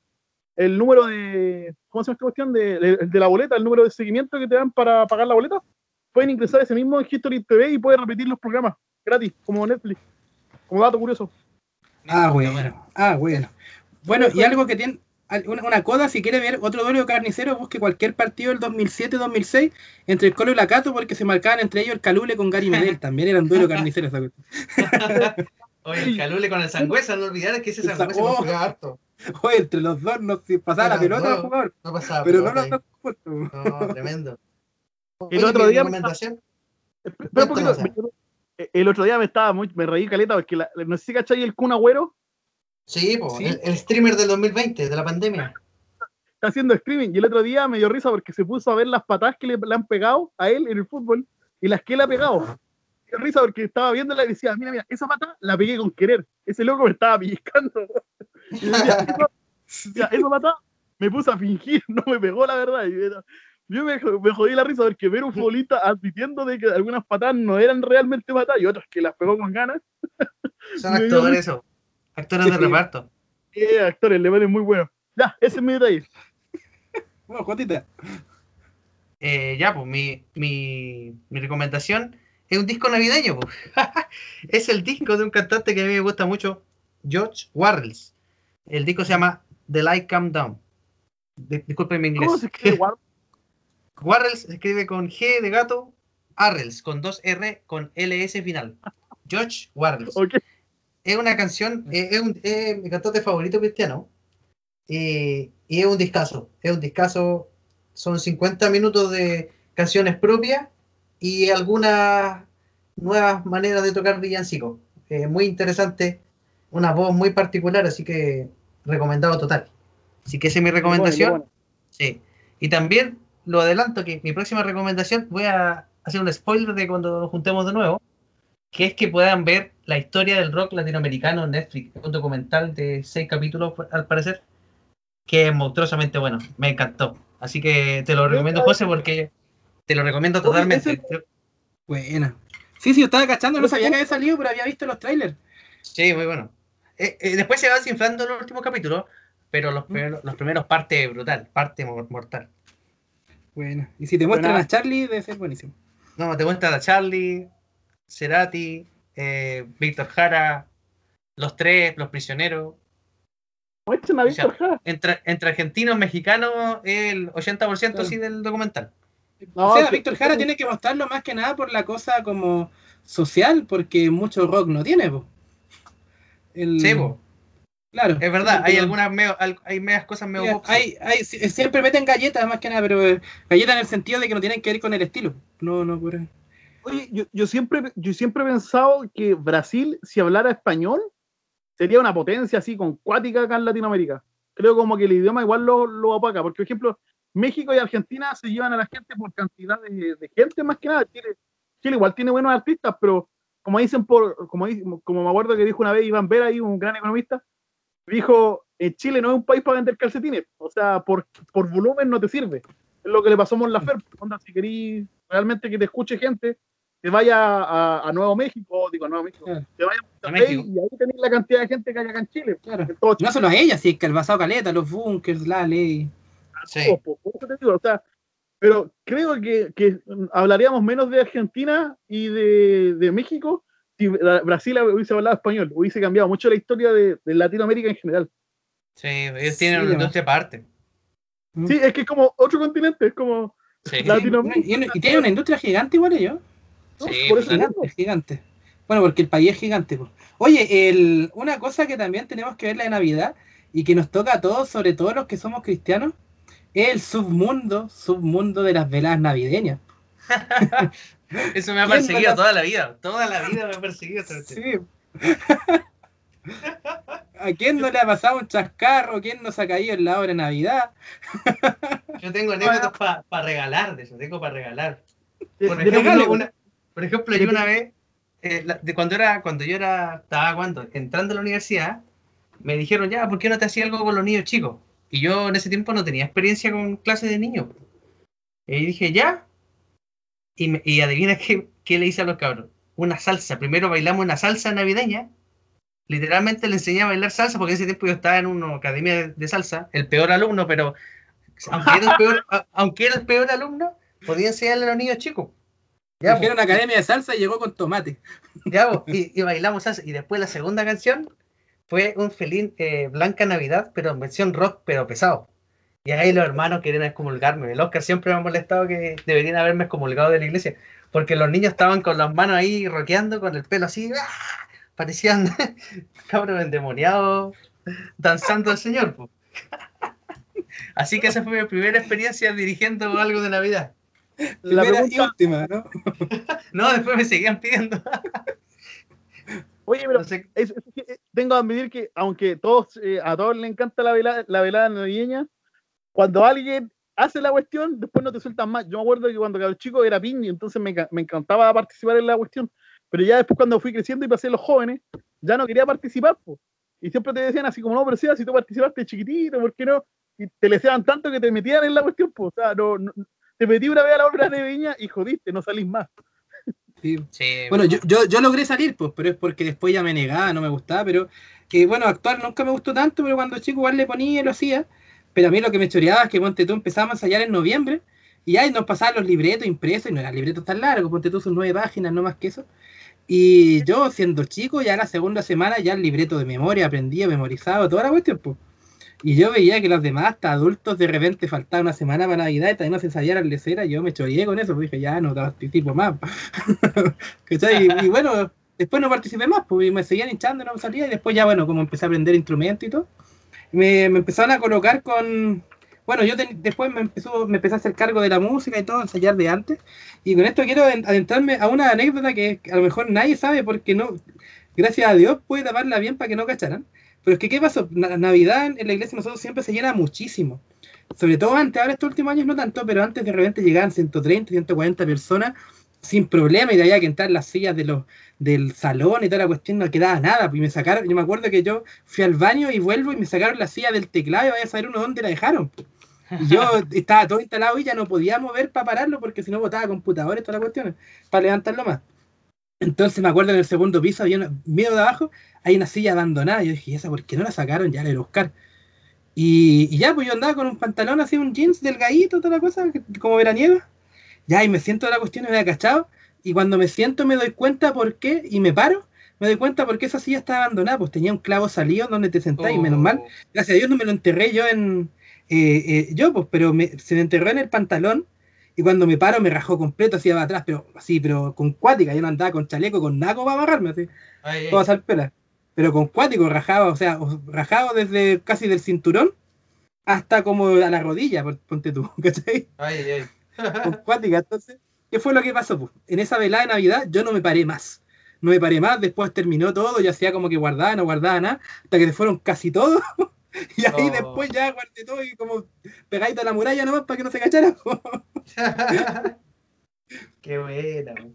número de. ¿Cómo se llama esta cuestión? De- de la boleta, el número de seguimiento que te dan para pagar la boleta. Pueden ingresar ese mismo en History TV y pueden repetir los programas gratis, como Netflix. Como dato curioso. Ah, bueno. Ah, bueno. Bueno, y algo que tiene. Una, una coda, si quiere ver otro duelo de carnicero, busque cualquier partido del 2007-2006 entre el Colo y la Cato, porque se marcaban entre ellos el Calule con Gary Medel. También eran duelo carnicero esa cuestión. Oye, el calule con el sangüesa, no olvidar que ese sangüesa no oh. jugaba harto. Oye, entre los dos no se pasaba la pelota al jugador, No pasaba pero no los dos juntos. No, tremendo. El otro día me- recomendación, me- el otro día me estaba muy, me reí caleta porque la- no sé si cachai el Kun Agüero Sí, po, Sí. El, el streamer del 2020, de la pandemia. está haciendo streaming y el otro día me dio risa porque se puso a ver las patadas que le, le han pegado a él en el fútbol y las que él ha pegado. Me dio risa porque estaba viéndola y decía, mira, mira, esa patada la pegué con querer. Ese loco me estaba pellizcando. Y decía, esa, esa patada me puse a fingir, no me pegó la verdad. Y era- yo me, me jodí la risa porque ver un futbolista admitiendo de que algunas patadas no eran realmente patadas y otras que las pegó con ganas. Son actores, eso. Actores de reparto. Eh, actores, le ponen muy bueno. Ya, ese es mi detalle. Bueno, Jotita. Eh, ya, pues mi, mi, mi recomendación es un disco navideño. pues. es el disco de un cantante que a mí me gusta mucho, George Warrels. El disco se llama The Light Come Down. Di- disculpen mi inglés. ¿Cómo se escribe Warrels se escribe con G de gato, Arrels, con dos R, con LS final. George Warrels. Ok. Es una canción, eh, es, un, es mi cantante favorito cristiano. eh, y es un discazo. Es un discazo. Son 50 minutos de canciones propias y algunas nuevas maneras de tocar villancico. Eh, muy interesante, una voz muy particular, así que recomendado total. Así que esa es mi recomendación. Bueno, Sí. Y también lo adelanto que mi próxima recomendación, voy a hacer un spoiler de cuando nos juntemos de nuevo, que es que puedan ver la historia del rock latinoamericano en Netflix, un documental de seis capítulos al parecer, que es monstruosamente bueno, me encantó. Así que te lo recomiendo, José, porque te lo recomiendo totalmente. Buena. Sí, sí, yo estaba cachando, no sabía que había salido, pero había visto los trailers. Sí, muy bueno. Eh, eh, después se va desinflando en los últimos capítulos, pero los, primeros- los primeros parte brutal, parte mor- mortal. Bueno, y si te muestran a Charlie, debe ser buenísimo. No, te muestran a Charlie, Cerati, eh, Víctor Jara, los tres, los prisioneros. Muestren a Víctor Jara. Entre, entre argentinos y mexicanos, el 80% Claro. sí del documental. No, o sea, Víctor Jara tiene que mostrarlo más que nada por la cosa como social, porque mucho rock no tiene, po. El- Sí, po, Claro. es verdad, hay algunas medio- hay medias cosas medio hay, hay, si- siempre meten galletas más que nada, pero eh, galletas en el sentido de que no tienen que ver con el estilo. No, no, por Oye, yo, yo siempre, yo siempre he pensado que Brasil, si hablara español, sería una potencia así con cuática acá en Latinoamérica. Creo como que el idioma igual lo, lo opaca, porque por ejemplo, México y Argentina se llevan a la gente por cantidad de, de gente más que nada. Chile, Chile igual tiene buenos artistas, pero como dicen por, como, como me acuerdo que dijo una vez Iván Vera, ahí, un gran economista, dijo, eh, Chile no es un país para vender calcetines, o sea, por, por volumen no te sirve. Es lo que le pasó a Mon Laferte. Onda, si querís realmente que te escuche gente, te vaya a, a Nuevo México, digo a Nuevo México, Claro. te vaya a A México. y ahí tenés la cantidad de gente que hay acá en Chile. Claro. En todo No solo a ella, sí, que el basado caleta, los bunkers, la ley. Sí. todos, po, por eso te digo, o sea, pero creo que, que hablaríamos menos de Argentina y de, de México si Bra- Brasil hubiese hablado español, hubiese cambiado mucho la historia de, de Latinoamérica en general. Sí, ellos Sí, tienen una además. industria aparte. Mm. Sí, es que es como otro continente, es como Sí. Latinoamérica. Y, y tiene una industria gigante igual ellos. ¿no? Sí, por eso pues, mismo. Gigante, gigante. Bueno, porque el país es gigante. Oye, el, una cosa que también tenemos que ver la de Navidad y que nos toca a todos, sobre todo los que somos cristianos, es el submundo, submundo de las veladas navideñas. Eso me ha ¿Quién perseguido la- toda la vida. Toda la vida me ha perseguido. Sí. ¿A quién no le ha pasado un chascarro? ¿Quién no se ha caído en la hora de Navidad? Yo tengo anécdotas para regalar de eso, tengo para regalar. Por De- de- ejemplo, una, por ejemplo yo una vez, eh, la- de cuando era, cuando yo era, estaba cuando, entrando a la universidad, me dijeron, ya, ¿por qué no te hacía algo con los niños chicos? Y yo en ese tiempo no tenía experiencia con clases de niños. Y dije, ya. Y, me- y adivina qué, qué le hice a los cabros. Una salsa. Primero bailamos una salsa navideña. Literalmente le enseñé a bailar salsa porque ese tiempo yo estaba en una academia de, de salsa, el peor alumno, pero aunque era el peor, aunque era el peor alumno, podía enseñarle a los niños chicos. Ya, po. una academia de salsa y llegó con tomate. Ya, y, y bailamos salsa. Y después la segunda canción fue un felín eh, Blanca Navidad, pero en versión rock, pero pesado. Y ahí los hermanos querían excomulgarme. El Oscar siempre me ha molestado que deberían haberme excomulgado de la iglesia. Porque los niños estaban con las manos ahí rockeando, con el pelo así. ¡ah! Parecían cabros endemoniados danzando al Señor. po. Así que esa fue mi primera experiencia dirigiendo algo de Navidad. La Primera y pregunta- última, ¿no? No, después me seguían pidiendo. Oye, pero No sé- es- es que, eh, tengo que admitir que aunque todos, eh, a todos les encanta la velada, la velada navideña, cuando alguien hace la cuestión, después no te sueltan más. Yo me acuerdo que cuando era chico era piña, entonces me, me encantaba participar en la cuestión. Pero ya después cuando fui creciendo y pasé a los jóvenes, ya no quería participar. po. Y siempre te decían así como, no, pero Seba, si tú participaste chiquitito, ¿por qué no? Y te le decían tanto que te metían en la cuestión. po. O sea, no, no- te metí una vez a la obra de viña y jodiste, no salís más. Sí. Sí, Bueno, yo, yo, yo logré salir, pues, pero es porque después ya me negaba, no me gustaba, pero que bueno, actuar nunca me gustó tanto, pero cuando chico igual le ponía y lo hacía. Pero a mí lo que me choreaba es que ponte tú empezábamos a ensayar en noviembre y ahí nos pasaban los libretos impresos y no eran libretos tan largos, ponte tú sus nueve páginas, no más que eso. Y yo siendo chico, ya la segunda semana ya el libreto de memoria aprendía, memorizado, toda la cuestión, pues. Y yo veía que los demás, hasta adultos, de repente faltaba una semana para Navidad y todavía no se ensayaran de cera, yo me choreé con eso, pues dije, ya no participo más. Y, y bueno, después no participé más, pues me seguían hinchando, no salía, y después ya, bueno, como empecé a aprender instrumentos y todo, me, me empezaron a colocar con, bueno, yo después me, empezó, me empecé a hacer cargo de la música y todo, ensayar de antes. Y con esto quiero aden- adentrarme a una anécdota que a lo mejor nadie sabe porque no, gracias a Dios puede taparla bien para que no cacharan. Pero es que, ¿qué pasó? Na- Navidad en la iglesia nosotros siempre se llena muchísimo. Sobre todo antes, ahora estos últimos años no tanto, pero antes de repente llegaban 130, 140 personas sin problema y de había que entrar en las sillas de los, del salón y toda la cuestión, no quedaba nada. Y me sacaron, yo me acuerdo que yo fui al baño y vuelvo y me sacaron la silla del teclado y vaya a saber uno dónde la dejaron. Y yo estaba todo instalado y ya no podía mover para pararlo porque si no botaba computadores toda la cuestión para levantarlo más. Entonces me acuerdo en el segundo piso había una, medio de abajo, hay una silla abandonada. Yo dije, ¿y esa por qué no la sacaron? Ya la iré a buscar. Y, y ya, pues yo andaba con un pantalón así, un jeans delgadito, toda la cosa, como veraniega. Ya, y me siento de la cuestión, me había cachado. Y cuando me siento me doy cuenta por qué, y me paro, me doy cuenta por qué esa silla estaba abandonada. Pues tenía un clavo salido donde te sentás, y menos mal. Oh. Gracias a Dios no me lo enterré yo en. eh, eh, yo, pues, pero me- se me enterró en el pantalón. Y cuando me paro me rajó completo, así para atrás, pero así, pero con cuática. Yo no andaba con chaleco, con naco para amarrarme, así Ay, ay. todas salperas. Pero con cuático, rajado, o sea, rajado desde casi del cinturón hasta como a la rodilla, pon- ponte tú, ¿cachai? Ay, ay. Cuática. Entonces, ¿qué fue lo que pasó? Pues, en esa velada de Navidad yo no me paré más. No me paré más, después terminó todo, yo hacía como que guardaba, no guardaba nada, hasta que se fueron casi todos. Y ahí Oh. después ya guardé todo y como pegadito a la muralla nomás para que no se cachara. Qué buena. po.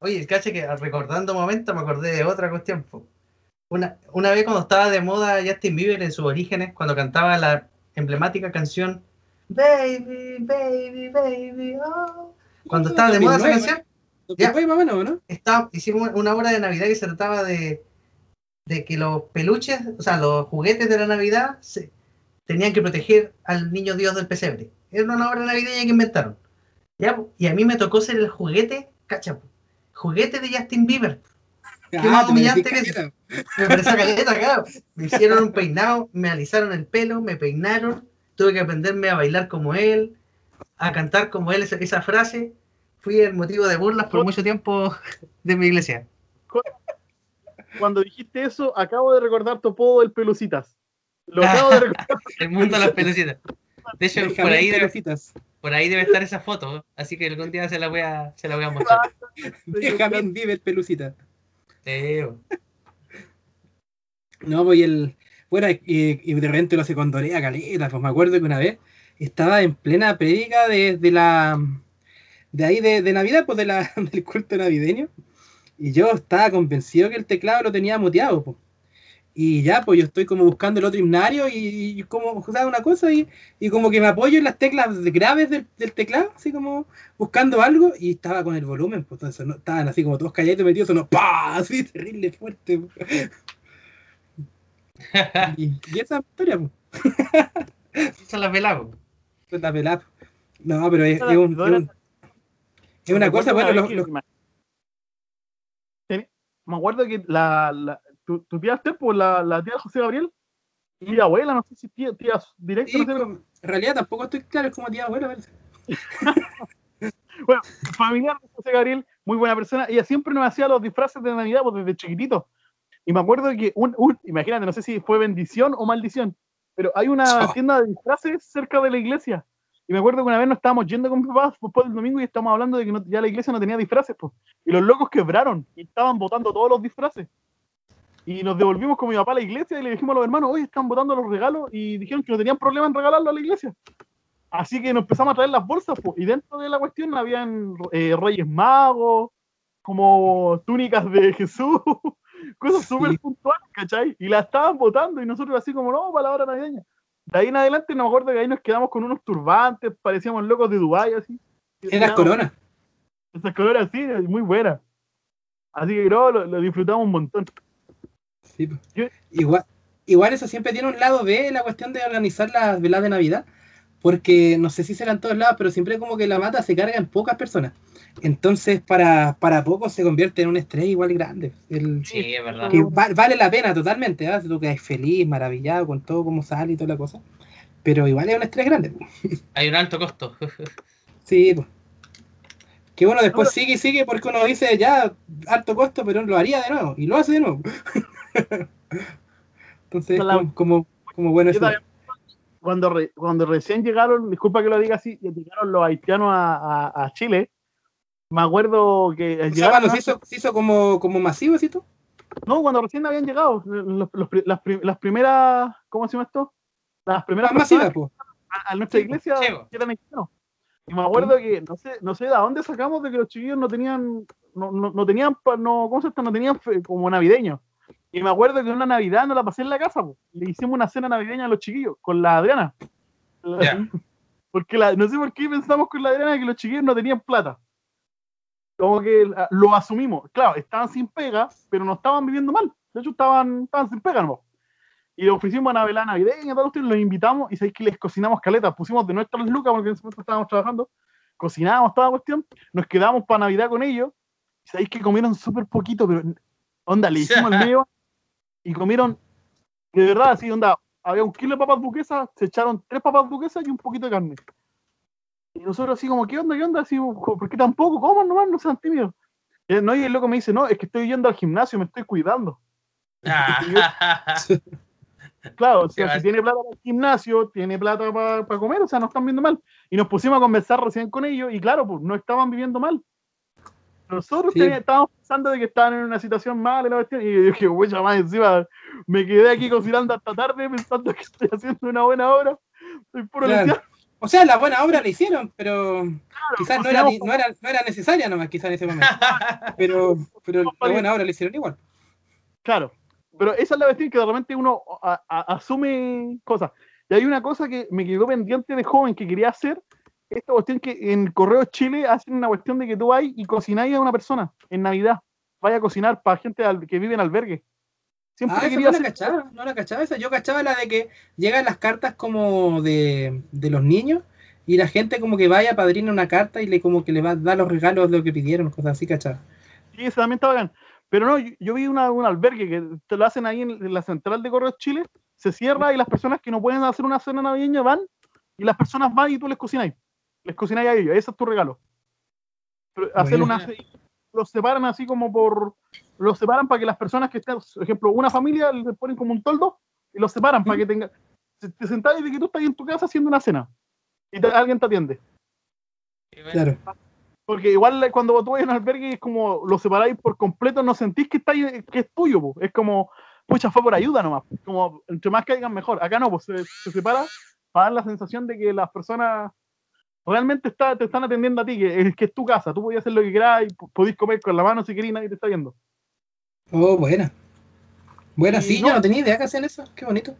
Oye, caché que recordando momentos me acordé de otra cuestión. Una, una vez cuando estaba de moda Justin Bieber en sus orígenes, cuando cantaba la emblemática canción Baby, baby, baby, oh. Cuando estaba de moda esa 2009, canción. Ya. Fue más o menos, ¿no? estaba, hicimos una obra de Navidad que se trataba de, de que los peluches, o sea, los juguetes de la Navidad se, tenían que proteger al niño Dios del pesebre. Era una obra navideña que inventaron. ¿ya? Y a mí me tocó ser el juguete, cacha, juguete de Justin Bieber. Ah, más te humillante que eso. Me pareció caleta, claro. Me hicieron un peinado, me alisaron el pelo, me peinaron, tuve que aprenderme a bailar como él, a cantar como él esa, esa frase. Fui el motivo de burlas por mucho tiempo de mi iglesia. Cuando dijiste eso, acabo de recordar tu apodo del Pelucitas. Lo acabo de recordar. El mundo de las pelucitas. De hecho, por ahí, debe, por ahí debe estar esa foto, así que algún día se la voy a, se la voy a mostrar. Benjamín vive el pelucita. No, pues y el. Bueno, y, de repente lo se condorea caleta. Pues me acuerdo que una vez estaba en plena prédica de, la. De ahí de, Navidad, pues de la, del culto navideño. Y yo estaba convencido que el teclado lo tenía muteado, pues. Y ya, pues yo estoy como buscando el otro himnario y, como, o sea, una cosa, y, y como que me apoyo en las teclas graves del, teclado, así como buscando algo, y estaba con el volumen, pues entonces no, estaban así como todos calladitos metidos, sonó ¡pah! así terrible fuerte. pues. Y, y esa historia, pues, Esa la pelamos. pues, la. No, pero es, es un- es un- es una cosa, bueno, los, me acuerdo que la, la- tu, tu tía Esther, pues, la, la tía José Gabriel, tía abuela, no sé si tía, tía directa, sí, no sé, pero como- en realidad tampoco estoy claro, es como tía abuela, parece. familiar de José Gabriel, muy buena persona. Ella siempre nos hacía los disfraces de Navidad pues, desde chiquitito. Y me acuerdo que, un, un- imagínate, no sé si fue bendición o maldición, pero hay una Oh. tienda de disfraces cerca de la iglesia. Y me acuerdo que una vez nos estábamos yendo con mi papá después del domingo y estábamos hablando de que no- ya la iglesia no tenía disfraces. Pues. Y los locos quebraron y estaban botando todos los disfraces. Y nos devolvimos con mi papá a la iglesia y le dijimos a los hermanos, oye, están botando los regalos y dijeron que no tenían problema en regalarlo a la iglesia. Así que nos empezamos a traer las bolsas, po, y dentro de la cuestión habían eh, reyes magos, como túnicas de Jesús, cosas súper Sí. puntuales, ¿cachai? Y las estaban botando y nosotros así como, no, para la hora navideña. De ahí en adelante no me acuerdo que ahí nos quedamos con unos turbantes, parecíamos locos de Dubái, así. En las coronas. Esas coronas así, muy buenas. Así que creo lo, lo disfrutamos un montón. Sí. Yo- Igual, igual eso siempre tiene un lado B, la cuestión de organizar las veladas de Navidad, porque no sé si será en todos lados, pero siempre como que la mata se carga en pocas personas. Entonces, para, para pocos se convierte en un estrés igual grande. El- Sí, es verdad. que va- vale la pena totalmente, ¿ah? Si tú quedas feliz, maravillado con todo como sale y toda la cosa. Pero igual es un estrés grande. Hay un alto costo. Sí, pues. Que bueno, después sigue y sigue porque uno dice ya, alto costo, pero lo haría de nuevo. Y lo hace de nuevo. Entonces, como, como, como bueno Yo eso. Cuando, re- cuando recién llegaron, disculpa que lo diga así, llegaron los haitianos a, a- a Chile, me acuerdo que O sea, cuando se hizo, se hizo como, como masivo, ¿sí tú? no, cuando recién habían llegado, los- los pri- las, pri- las primeras, ¿cómo se llama esto? Las primeras Más masiva, personas pues. a, a nuestra Sí, iglesia que eran haitianos. Y me acuerdo que, no sé, no sé de dónde sacamos de que los chiquillos no tenían, no, no, no tenían, no, ¿cómo se llama? No tenían fe- como navideños. Y me acuerdo que una Navidad no la pasé en la casa, po. le hicimos una cena navideña a los chiquillos, con la Adriana. Porque la, no sé por qué pensamos con la Adriana que los chiquillos no tenían plata. Como que la- lo asumimos. Claro, estaban sin pega, pero no estaban viviendo mal. De hecho, estaban, estaban sin pega, ¿no? Y le ofrecimos una velada navideña, todos ustedes los invitamos y sabéis que les cocinamos caletas. Pusimos de nuestras lucas porque en ese momento estábamos trabajando. Cocinábamos toda la cuestión. Nos quedamos para Navidad con ellos. Y sabéis que comieron súper poquito, pero onda, le hicimos el medio y comieron de verdad, así, onda. Había un kilo de papas duquesas, se echaron tres papas duquesas y un poquito de carne. Y nosotros así como, ¿qué onda? ¿Qué onda? Así, ¿por qué tampoco? ¿Cómo nomás? No sean tímidos. Y el- no, y el loco me dice, no, es que estoy yendo al gimnasio, me estoy cuidando. Ah, Claro, o sea, si tiene plata para el gimnasio, tiene plata para comer, o sea, no están viendo mal. Y nos pusimos a conversar recién con ellos y claro, pues no estaban viviendo mal. Nosotros Sí. teníamos- estábamos pensando de que estaban en una situación mala y la cuestión, y yo dije, güey, más encima me quedé aquí cocinando hasta tarde pensando que estoy haciendo una buena obra. Soy puro Claro. O sea, la buena obra la hicieron, pero quizás no era, no, era, no era necesaria nomás, quizás en ese momento. Pero, pero la buena obra la hicieron igual. Claro, pero esa es la cuestión que de repente uno a- a- asume cosas. Y hay una cosa que me quedó pendiente de joven que quería hacer, esta cuestión que en Correo Chile hacen una cuestión de que tú vas y cocináis a una persona en Navidad. Vaya a cocinar para gente que vive en albergue. Siempre Ah, esa no la cachaba, no la cachaba esa. Yo cachaba la de que llegan las cartas como de, de los niños y la gente como que vaya, padrina una carta y le como que le va a dar los regalos de lo que pidieron, cosas así, cachaba. Sí, eso también está bacán. Pero no, yo, yo vi una, un albergue que te lo hacen ahí en, en la central de Correos Chile, se cierra y las personas que no pueden hacer una cena navideña van y las personas van y tú les cocináis. Les cocináis a ellos, ese es tu regalo. Hacer una los separan así como por los separan para que las personas que estén, por ejemplo, una familia le ponen como un toldo y los separan para que tenga te- sentás y de que tú estás en tu casa haciendo una cena y te- alguien te atiende. Claro. Porque igual cuando tú vas a un albergue es como lo separáis por completo, no sentís que está ahí- que es tuyo, po. es como, pucha, fue por ayuda nomás. Como entre más caigan mejor. Acá no, pues se, se separa para dar la sensación de que las personas realmente está, te están atendiendo a ti, que es, que es tu casa, tú podías hacer lo que p- podís comer con la mano si querés, nadie te está viendo. Oh, buena. Buena, Y sí, no- yo no tenía idea que hacían eso. Qué bonito.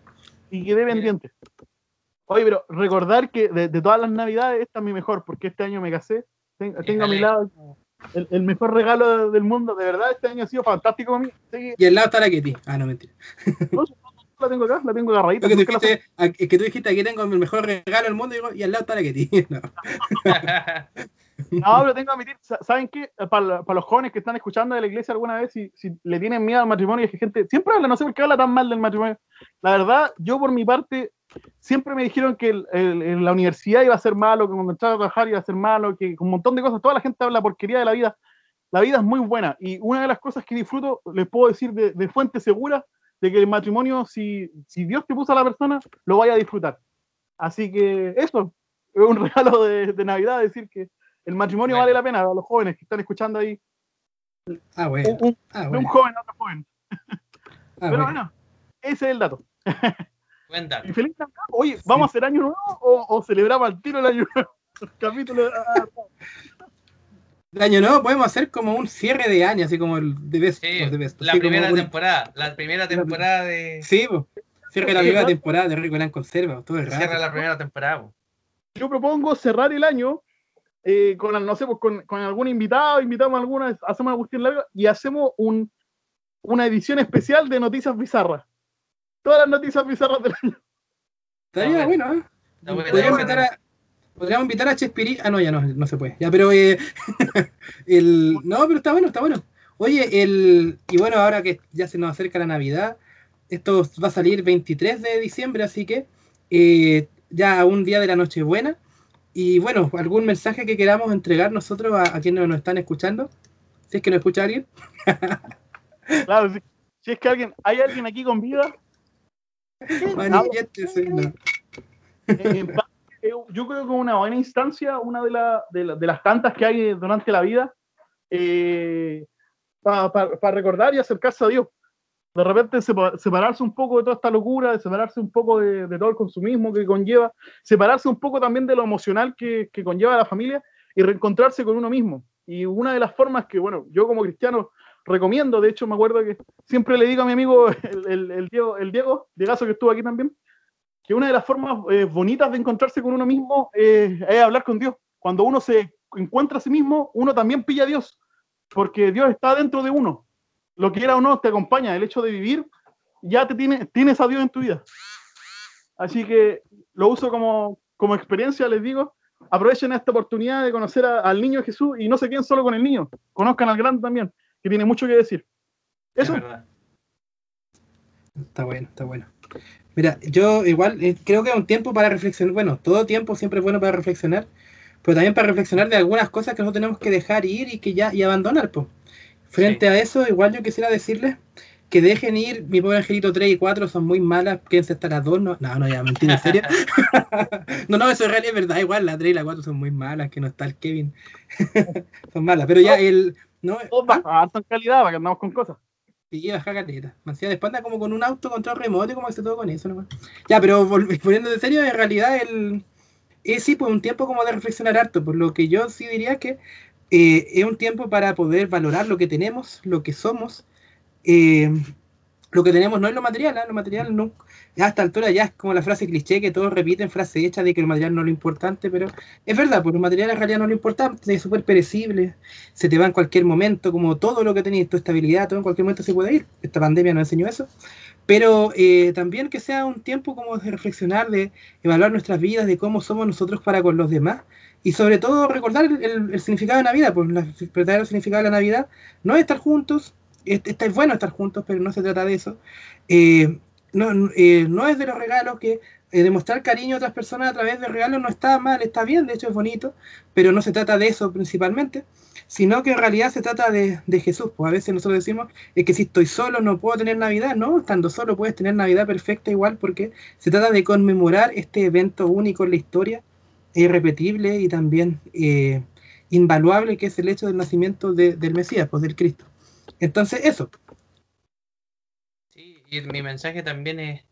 Y quedé pendiente. Oye, pero recordar que de, de todas las navidades, esta es mi mejor, porque este año me casé. Ten- Tengo, a mi lado el, el mejor regalo del mundo. De verdad, este año ha sido fantástico para mí. Y al lado está la Ketty. Ah, no, mentira. La tengo acá, la tengo agarradita. Lo que tú la dijiste, a- es que tú dijiste aquí tengo el mejor regalo del mundo y, al lado está la Ketty. No. No, pero tengo que admitir, sa- ¿saben qué? Para, para los jóvenes que están escuchando de la iglesia alguna vez, si, si le tienen miedo al matrimonio, es que gente siempre habla, no sé por qué habla tan mal del matrimonio. La verdad, yo por mi parte, siempre me dijeron que el- el- en la universidad iba a ser malo, que cuando entraba a trabajar iba a ser malo, que un montón de cosas, toda la gente habla porquería de la vida. La vida es muy buena y una de las cosas que disfruto, les puedo decir de, de fuente segura, de que el matrimonio, si, si Dios te puso a la persona, lo vaya a disfrutar. Así que eso, es un regalo de, de Navidad, decir que el matrimonio Bueno. vale la pena a los jóvenes que están escuchando ahí. Ah, bueno. Un, Ah, de un joven a otro joven. Ah, Pero bueno. bueno, ese es el dato. Buen dato. Y feliz Navidad. Oye, ¿vamos a hacer año nuevo o, o celebramos al tiro el año nuevo? Capítulo. El año nuevo podemos hacer como un cierre de año, así como el de Best. Sí, la primera un- temporada. La primera temporada de. Sí, pues. Cierre la primera temporada de Rico Gran Conserva, todo el rato. Cierra la primera temporada. po. Yo propongo cerrar el año eh, con, no sé, pues, con, con algún invitado, invitamos a alguna, hacemos una cuestión larga y hacemos un, una edición especial de noticias bizarras. Todas las noticias bizarras del año. Estaría bueno, ¿eh? Podríamos invitar a, podríamos invitar a Chespirito. Ah, no, ya no, no se puede. Ya, pero eh, el. No, pero está bueno, está bueno. Oye, el. Y bueno, ahora que ya se nos acerca la Navidad, esto va a salir 23 de diciembre, así que eh, ya un día de la Nochebuena. Y bueno, algún mensaje que queramos entregar nosotros a, a quienes nos están escuchando. Si es que nos escucha alguien. Claro, si, si es que alguien, hay alguien aquí con vida, Manifiéstese, no. en parte, eh, yo creo que una buena instancia, una de, la- de la- de las tantas que hay durante la vida, para recordar y acercarse a Dios. De repente sepa- separarse un poco de toda esta locura, de separarse un poco de, todo el consumismo que conlleva, separarse un poco también de lo emocional que, que conlleva la familia y reencontrarse con uno mismo. Y una de las formas que, bueno, yo como cristiano recomiendo, de hecho me acuerdo que siempre le digo a mi amigo el- el Diego, el Diego, Diegazo que estuvo aquí también, que una de las formas eh, bonitas de encontrarse con uno mismo eh, es hablar con Dios. Cuando uno se encuentra a sí mismo, uno también pilla a Dios, porque Dios está dentro de uno. Lo quiera o no, te acompaña. El hecho de vivir, ya te tiene, tienes a Dios en tu vida. Así que lo uso como, como experiencia, les digo. Aprovechen esta oportunidad de conocer a- al niño Jesús y no se queden solo con el niño. Conozcan al grande también, que tiene mucho que decir. Eso, Es verdad. Está bueno, está bueno. Mira, yo igual eh, creo que es un tiempo para reflexionar. Bueno, todo tiempo siempre es bueno para reflexionar, pero también para reflexionar de algunas cosas que no tenemos que dejar ir y que ya y abandonar. Pues. Frente a eso, igual yo quisiera decirles que dejen ir mi pobre angelito 3 y 4 son muy malas, quédense hasta las 2. No, no, no ya, mentira, en serio. no, no, eso en realidad es verdad, igual la 3 y la 4 son muy malas, que no está el Kevin. son malas, pero ya el. No, harto en calidad para que andamos con cosas. Sí, baja caleta. Mancía de espalda como con un auto control remoto, como que se todo con eso nomás. Ya, pero poniendo de serio, en realidad el. Es sí, pues un tiempo como de reflexionar harto, por lo que yo sí diría que eh, es un tiempo para poder valorar lo que tenemos, lo que somos. eh, lo que tenemos no es lo material, ¿ah? lo material no. A esta altura ya es como la frase cliché que todos repiten, frase hecha de que lo material no es lo importante, pero es verdad, pues lo material en realidad no es lo importante, es súper perecible, se te va en cualquier momento, como todo lo que tenéis, tu estabilidad, todo en cualquier momento se puede ir. Esta pandemia nos enseñó eso. Pero eh, también que sea un tiempo como de reflexionar, de evaluar nuestras vidas, de cómo somos nosotros para con los demás. Y sobre todo recordar el, el- el significado de Navidad, la- el verdadero significado de la Navidad no es estar juntos, es, es bueno estar juntos, pero no se trata de eso. Eh, eh, no es de los regalos que eh, demostrar cariño a otras personas a través de regalos no está mal, está bien, de hecho es bonito, pero no se trata de eso principalmente, sino que en realidad se trata de, Jesús. Pues a veces nosotros decimos es que si estoy solo no puedo tener Navidad, no, estando solo puedes tener Navidad perfecta igual porque se trata de conmemorar este evento único en la historia, irrepetible y también invaluable que es el hecho del nacimiento de- del Mesías, pues del Cristo. Entonces eso, Sí, y mi mensaje también es,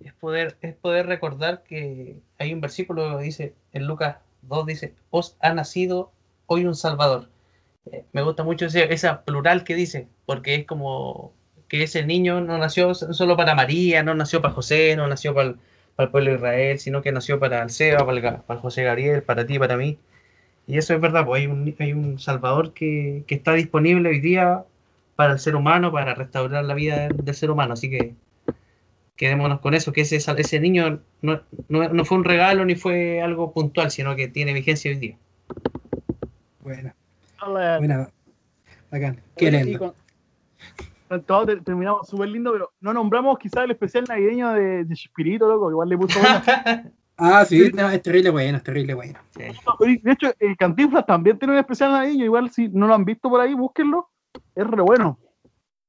es poder, es poder recordar que hay un versículo que dice, en Lucas 2 dice, os ha nacido hoy un Salvador. Eh, me gusta mucho ese, esa plural que dice, porque es como que ese niño no nació so- solo para María, no nació para José, no nació para el, pueblo de Israel, sino que nació para el para José Gabriel, para ti, para mí. Y eso es verdad, pues hay un, hay un Salvador que, que está disponible hoy día para el ser humano, para restaurar la vida del ser humano. Así que quedémonos con eso, que ese, ese niño no, no- no fue un regalo ni fue algo puntual, sino que tiene vigencia hoy día. bueno, Hola. buena, bacán, qué lindo. con- con todo te- terminamos súper lindo, pero no nombramos quizás el especial navideño de, de Chespirito, loco, que igual le puso bueno. Ah, sí, no, es terrible bueno, es terrible bueno. Sí. De hecho, el Cantinflas también tiene un especial navideño, igual si no lo han visto por ahí, búsquenlo, es re bueno.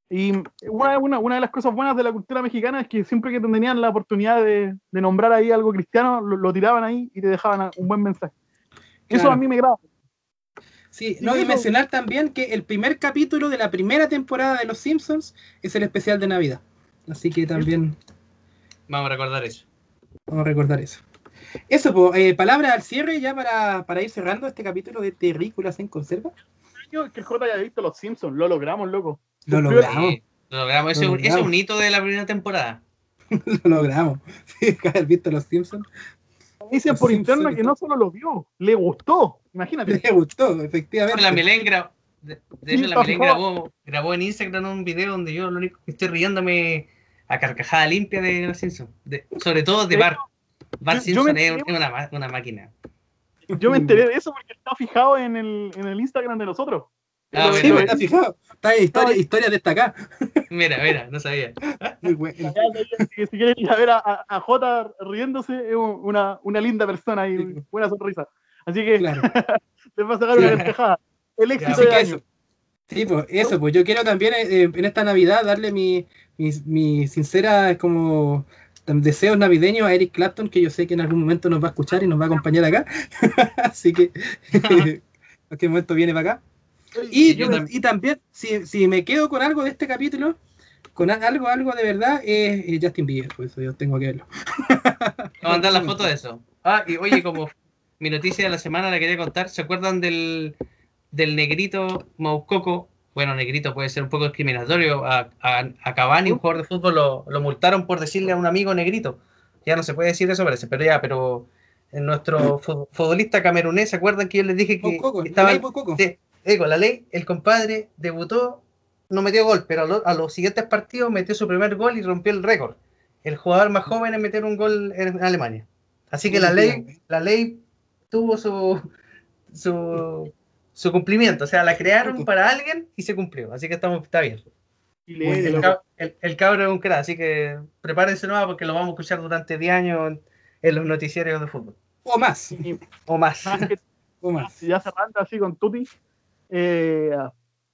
Y una, una, una de las cosas buenas de la cultura mexicana es que siempre que tenían la oportunidad de, de nombrar ahí algo cristiano, lo, lo tiraban ahí y te dejaban un buen mensaje. Eso Claro. a mí me graba. Sí, no, y eso- mencionar también que el primer capítulo de la primera temporada de Los Simpsons es el especial de Navidad. Así que también Vamos a recordar eso. vamos a recordar eso. Eso, pues, palabra al cierre ya para, para ir cerrando este capítulo de Terrícolas en Conserva. Yo, que el J haya visto Los Simpsons, lo logramos, loco. Lo logramos, Sí, lo logramos. Lo ese es un hito de la primera temporada. lo logramos. Sí, haber visto Los Simpsons. Dicen Los por Simpsons interno que no solo lo vio, le gustó. Imagínate. Le gustó, efectivamente. La Milén gra- de, de Sí, hecho, la grabó, grabó en Instagram un video donde yo lo único que estoy riéndome a carcajada limpia de los Simpsons. De- sobre todo de De Bart. Bart yo- yo Simpson me es, una máquina. Yo me enteré de eso porque estaba fijado en el, en el Instagram de nosotros. Ah, Sí, bueno, lo- ¿me estás fijado? Está en historia, historia destacadas. Mira, mira, no sabía. Si, si quieren ir a ver a, a- a Jota riéndose, es un- una, una linda persona y buena sonrisa. Así que Claro. les va a sacar una carcajada. El éxito año. eso. Sí, pues eso, pues yo quiero también eh, en esta Navidad darle mi, mi, mi sincera como deseos navideños a Eric Clapton, que yo sé que en algún momento nos va a escuchar y nos va a acompañar acá. Así que en qué momento viene para acá. Y, yo y también, si, si me quedo con algo de este capítulo, con algo, algo de verdad, es es Justin Bieber, por eso yo tengo que verlo. Voy a mandar la foto de eso. Ah, y oye, como mi noticia de la semana la quería contar, ¿se acuerdan del, del negrito Maucoco? Bueno, negrito puede ser un poco discriminatorio. A, a, a Cavani, un jugador de fútbol, lo, lo multaron por decirle a un amigo negrito. Ya no se puede decir eso, parece, pero ya, pero en nuestro fu- futbolista camerunés, ¿se acuerdan que yo les dije que Coco, estaba... Ley. Sí, eh, con la ley, el compadre debutó, no metió gol, pero a, lo- a los siguientes partidos metió su primer gol y rompió el récord. El jugador más joven en meter un gol en Alemania. Así que la ley, la ley tuvo su, su, su cumplimiento. O sea, la crearon para alguien y se cumplió. Así que estamos, está bien. El, cab- el, el cabro es un crack, así que prepárense nueva porque lo vamos a escuchar durante 10 años en, en los noticiarios de fútbol. O más, Y O más. o más. ya cerrando así con Tuti, eh,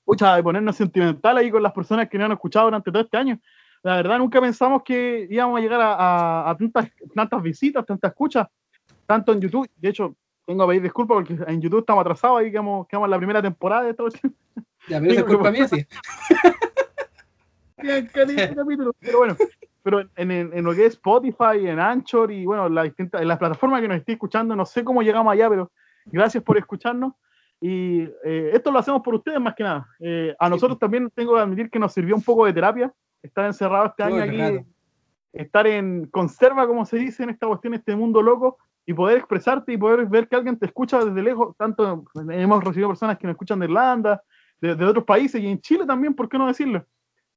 pucha, de ponernos sentimental ahí con las personas que no han escuchado durante todo este año. La verdad, nunca pensamos que íbamos a llegar a, a- a tantas, tantas visitas, tantas escuchas, tanto en YouTube. De hecho, tengo que pedir disculpas porque en YouTube estamos atrasados ahí, quedamos, quedamos en la primera temporada de esta cuestión. Ya, pero eso es culpa mía, sí. Calidad, capítulo. Pero bueno, pero en, en- en lo que es Spotify, en Anchor y bueno, la distinta- en las plataformas que nos esté escuchando, no sé cómo llegamos allá, pero gracias por escucharnos. Y eh, esto lo hacemos por ustedes más que nada. Eh, a nosotros también tengo que admitir que nos sirvió un poco de terapia estar encerrado este año aquí, rato. estar en conserva, como se dice en esta cuestión, este mundo loco, y poder expresarte y poder ver que alguien te escucha desde lejos. Tanto hemos recibido personas que nos escuchan de Irlanda, de, de otros países y en Chile también, ¿por qué no decirlo?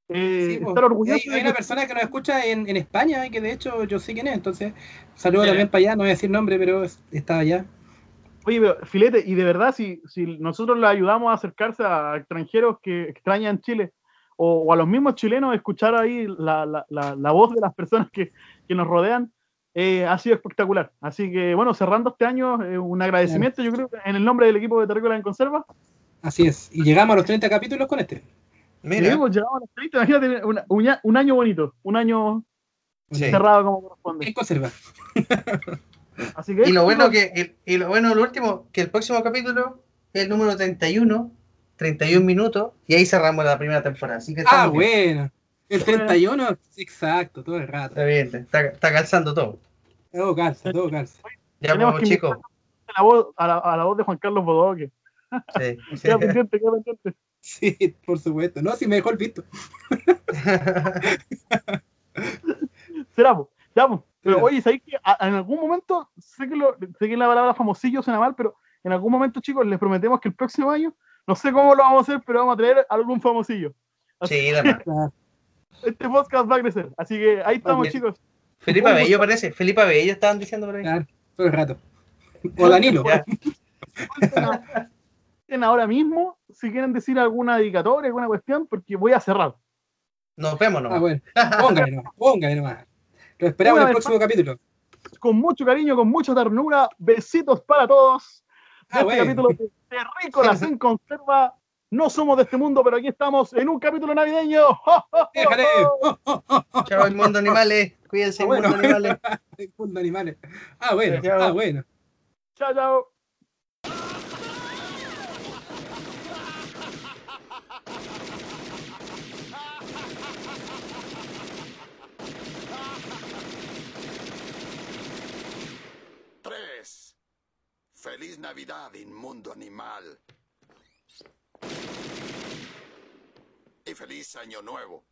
Eh, Sí, pues, estar orgulloso hay, hay una que- persona que nos escucha en, en España y que de hecho yo sé quién es, entonces saludo Ya. también para allá, no voy a decir nombre, pero es- está allá. Oye, pero, Filete, y de verdad, si, si nosotros le ayudamos a acercarse a extranjeros que extrañan Chile, o, o a los mismos chilenos, escuchar ahí la, la- la- la voz de las personas que, que nos rodean, eh, ha sido espectacular. Así que, bueno, cerrando este año, eh, un agradecimiento, yo creo, en el nombre del equipo de Terrícola en Conserva. Así es. Y llegamos a los 30 capítulos con este. Mira, Hemos llegado a los 30, imagínate, una- un, año bonito, un año Sí. cerrado como corresponde. En conserva. Así que, y lo bueno chicos, que y, y lo bueno lo último que el próximo capítulo es el número 31 31 minutos y ahí cerramos la primera temporada así que Ah, bien. bueno. El 31, exacto, todo el rato. está bien está, está calzando todo Todo calza, todo calza. ya Tenemos pues, chicos la voz, a, la, a la voz de Juan Carlos Bodoque. sí, sí. Queda pendiente, queda pendiente. Sí, por supuesto. No, si me dejó el visto. Será, po. Ya, po. Pero oye, ¿sabéis que a- en algún momento, sé que, lo, sé que la palabra famosillo suena mal, pero en algún momento, chicos, les prometemos que el próximo año, no sé cómo lo vamos a hacer, pero vamos a traer algún famosillo. sí además. Este podcast va a crecer. Así que ahí estamos, bien. chicos. Felipe Bello parece Felipe Bello estaban diciendo por ahí Claro, todo el rato. O Danilo. Ahora mismo si quieren decir alguna dedicatoria, alguna cuestión, porque voy a cerrar. nos vemos Ah, nomás. bueno. Póngale nomás, póngale nomás. Lo esperamos en el próximo capítulo. Con mucho cariño, con mucha ternura, besitos para todos. Ah, este bueno. capítulo de Terrícolas en Conserva. No somos de este mundo, pero aquí estamos en un capítulo navideño. ¡Jo, jo, jo, Déjale. chao el mundo animales cuídense Ah, bueno. mundo animales El mundo animales. Ah, bueno. Chao. Ah, bueno. Chao, chao. Tres. Feliz Navidad, inmundo animal. Y feliz Año Nuevo.